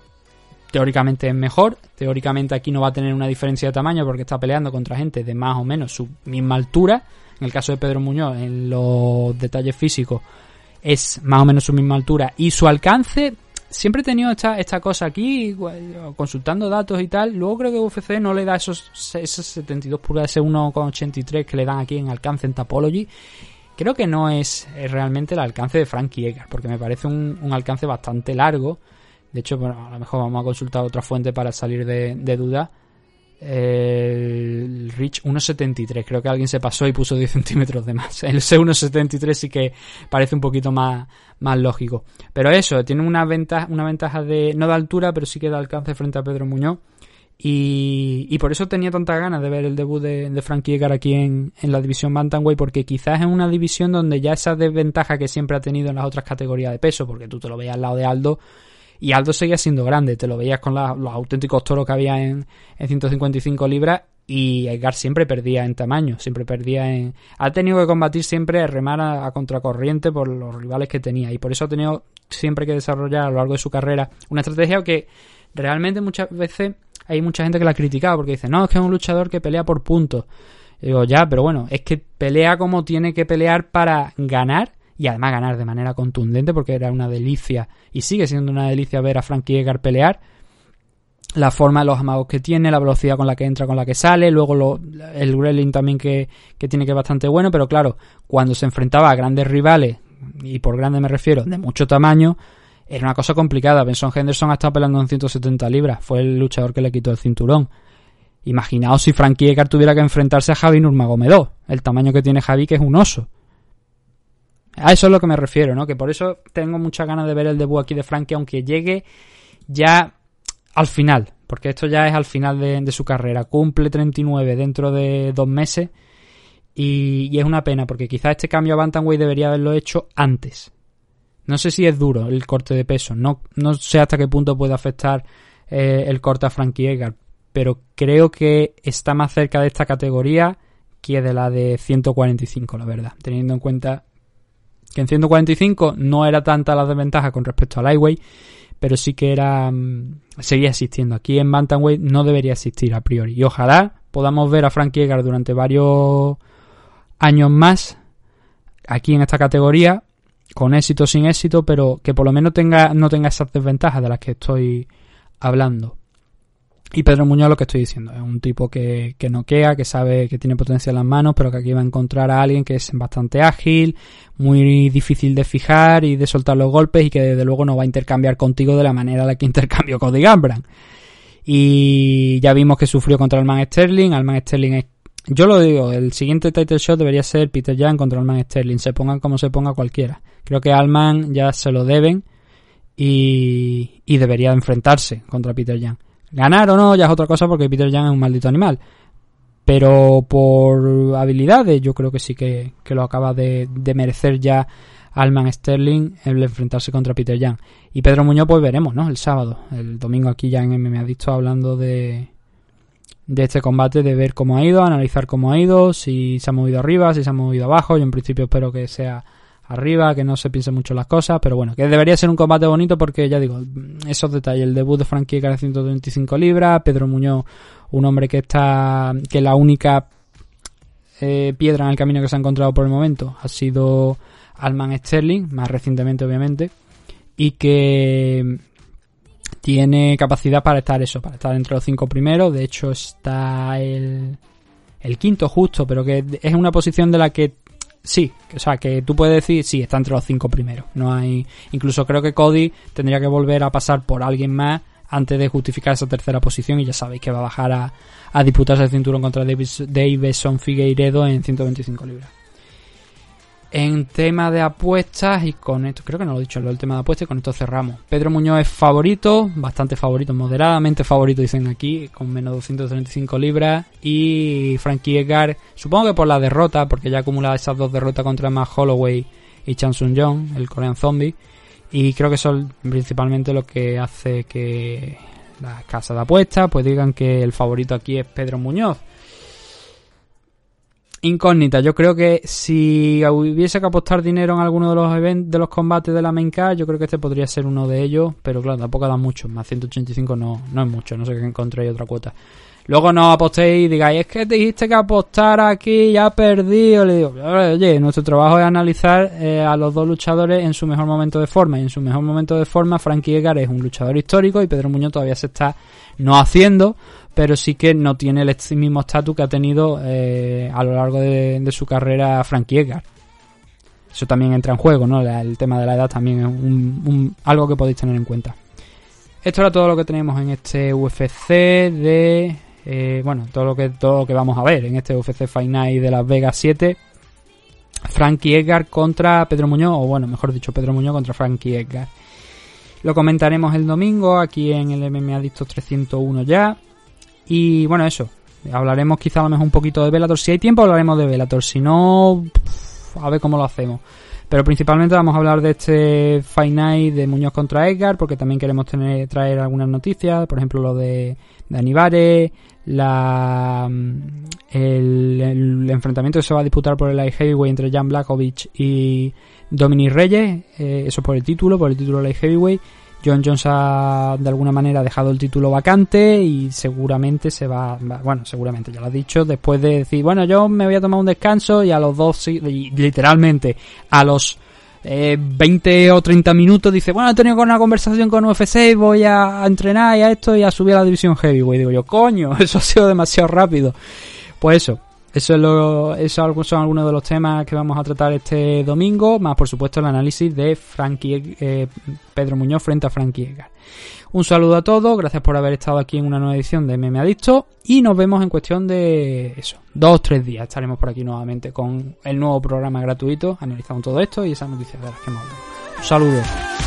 A: teóricamente es mejor, teóricamente aquí no va a tener una diferencia de tamaño porque está peleando contra gente de más o menos su misma altura, en el caso de Pedro Muñoz, en los detalles físicos, es más o menos su misma altura y su alcance. Siempre he tenido esta, esta cosa aquí, consultando datos y tal. Luego creo que UFC no le da esos, esos 72 pulgadas, ese 1,83 que le dan aquí en alcance en Topology. Creo que no es realmente el alcance de Frankie Edgar, porque me parece un, alcance bastante largo. De hecho, bueno, a lo mejor vamos a consultar otra fuente para salir de, de duda el Rich 1.73. Creo que alguien se pasó y puso 10 centímetros de más. El C1.73 sí que parece un poquito más, más lógico. Pero eso, tiene una ventaja, una ventaja de no de altura, pero sí que da alcance frente a Pedro Muñoz. Y, y por eso tenía tanta ganas de ver el debut de, de Frankie Edgar aquí en, en la división Bantamweight, porque quizás es una división donde ya esa desventaja que siempre ha tenido en las otras categorías de peso, porque tú te lo veías al lado de Aldo, y Aldo seguía siendo grande, te lo veías con los auténticos toros que había en, en 155 libras y Edgar siempre perdía en tamaño, siempre perdía en... Ha tenido que combatir siempre, remar a, contracorriente por los rivales que tenía y por eso ha tenido siempre que desarrollar a lo largo de su carrera una estrategia que realmente muchas veces hay mucha gente que la ha criticado porque dice, no, es que es un luchador que pelea por puntos. digo, ya, pero bueno, es que pelea como tiene que pelear para ganar y además ganar de manera contundente porque era una delicia y sigue siendo una delicia ver a Frankie Edgar pelear la forma de los amagos que tiene, la velocidad con la que entra, con la que sale, luego lo, el grilling también que, que tiene que es bastante bueno, pero claro, cuando se enfrentaba a grandes rivales, y por grande me refiero, de mucho tamaño, era una cosa complicada. Benson Henderson ha estado peleando en 170 libras, fue el luchador que le quitó el cinturón. Imaginaos si Frankie Edgar tuviera que enfrentarse a Javi Nurmagomedov, el tamaño que tiene Javi, que es un oso. A eso es lo que me refiero, ¿no? Que por eso tengo muchas ganas de ver el debut aquí de Frankie, aunque llegue ya al final, porque esto ya es al final de, su carrera. Cumple 39 dentro de dos meses y, es una pena, porque quizás este cambio a Bantamweight debería haberlo hecho antes. No sé si es duro el corte de peso, no, sé hasta qué punto puede afectar eh, el corte a Frankie Edgar, pero creo que está más cerca de esta categoría que de la de 145, la verdad, teniendo en cuenta que en 145 no era tanta la desventaja con respecto al Lightweight, pero sí que era mm, seguía existiendo. Aquí en Bantamweight no debería existir a priori. Y ojalá podamos ver a Frankie Edgar durante varios años más aquí en esta categoría, con éxito o sin éxito, pero que por lo menos tenga, no tenga esas desventajas de las que estoy hablando. Y Pedro Muñoz lo que estoy diciendo, es un tipo que, que noquea, que sabe que tiene potencia en las manos, pero que aquí va a encontrar a alguien que es bastante ágil, muy difícil de fijar y de soltar los golpes y que desde luego no va a intercambiar contigo de la manera en que (laughs) intercambió Cody Gambran. Y ya vimos que sufrió contra Alman Sterling, Alman Sterling es... Yo lo digo, el siguiente title shot debería ser Peter Jan contra Alman Sterling, se pongan como se ponga cualquiera. Creo que Alman ya se lo deben y, y debería enfrentarse contra Peter Jan. Ganar o no ya es otra cosa porque Peter Jan es un maldito animal. Pero por habilidades yo creo que sí que, lo acaba de, merecer ya Alman Sterling el enfrentarse contra Peter Young. Y Pedro Muñoz pues veremos, ¿no? El sábado. El domingo aquí ya en me ha dicho hablando de, de este combate, de ver cómo ha ido, analizar cómo ha ido, si se ha movido arriba, si se ha movido abajo. Yo en principio espero que sea arriba, que no se piense mucho las cosas, pero bueno, que debería ser un combate bonito porque ya digo, esos detalles, el debut de Frankie de 125 libras, Pedro Muñoz, un hombre que está, que la única eh, piedra en el camino que se ha encontrado por el momento ha sido Alman Sterling, más recientemente obviamente, y que tiene capacidad para estar eso, para estar entre los cinco primeros, de hecho está el, el quinto justo, pero que es una posición de la que sí, o sea, que tú puedes decir, sí, está entre los cinco primeros. No hay, incluso creo que Cody tendría que volver a pasar por alguien más antes de justificar esa tercera posición y ya sabéis que va a bajar a, a disputarse el cinturón contra Davison Figueiredo en 125 libras. En tema de apuestas, y con esto, creo que no lo he dicho, del tema de apuestas, y con esto cerramos. Pedro Muñoz es favorito, bastante favorito, moderadamente favorito, dicen aquí, con menos 235 libras. Y Frankie Edgar, supongo que por la derrota, porque ya acumula esas dos derrotas contra Matt Holloway y Chan Sung Jong, el Korean Zombie. Y creo que son principalmente lo que hace que las casas de apuestas pues digan que el favorito aquí es Pedro Muñoz incógnita. Yo creo que si hubiese que apostar dinero en alguno de los eventos, de los combates de la main yo creo que este podría ser uno de ellos, pero claro, tampoco da mucho, más 185 no, no es mucho, no sé que encontréis otra cuota. Luego no apostéis y digáis, es que dijiste que apostar aquí ya perdido. Le digo, oye, nuestro trabajo es analizar eh, a los dos luchadores en su mejor momento de forma. Y en su mejor momento de forma, Frankie Edgar es un luchador histórico y Pedro Muñoz todavía se está no haciendo, pero sí que no tiene el mismo estatus que ha tenido eh, a lo largo de, su carrera Frankie Edgar. Eso también entra en juego, ¿no? El tema de la edad también es un, algo que podéis tener en cuenta. Esto era todo lo que tenemos en este UFC de... Eh, bueno, todo lo, que, todo lo que vamos a ver en este UFC Fight de Las Vegas 7. Frankie Edgar contra Pedro Muñoz, o bueno, mejor dicho, Pedro Muñoz contra Frankie Edgar. Lo comentaremos el domingo aquí en el MMA Adictos 301 ya. Y bueno, eso. Hablaremos quizá a lo mejor un poquito de Velator. Si hay tiempo hablaremos de Velator. Si no, a ver cómo lo hacemos. Pero principalmente vamos a hablar de este Fight Night de Muñoz contra Edgar, porque también queremos tener, traer algunas noticias, por ejemplo lo de, de Anibare, la, el, enfrentamiento que se va a disputar por el Light Heavyweight entre Jan Blakovic y Dominic Reyes, eh, eso por el título, por el título Light Heavyweight. John Jones ha de alguna manera dejado el título vacante y seguramente se va, bueno, seguramente ya lo ha dicho, después de decir, bueno, yo me voy a tomar un descanso y a los dos, literalmente, a los eh, 20 o 30 minutos dice, bueno, he tenido una conversación con UFC, voy a, entrenar y a esto y a subir a la división heavyweight. Digo yo, coño, (laughs) eso ha sido demasiado rápido. Pues eso, eso, es lo, son algunos de los temas que vamos a tratar este domingo, más por supuesto el análisis de Frankie, eh, Pedro Muñoz frente a Frankie Edgar. Un saludo a todos, gracias por haber estado aquí en una nueva edición de Meme Adicto y nos vemos en cuestión de eso, dos o tres días estaremos por aquí nuevamente con el nuevo programa gratuito, analizando todo esto y esas noticias de las que hemos hablado. Un saludo.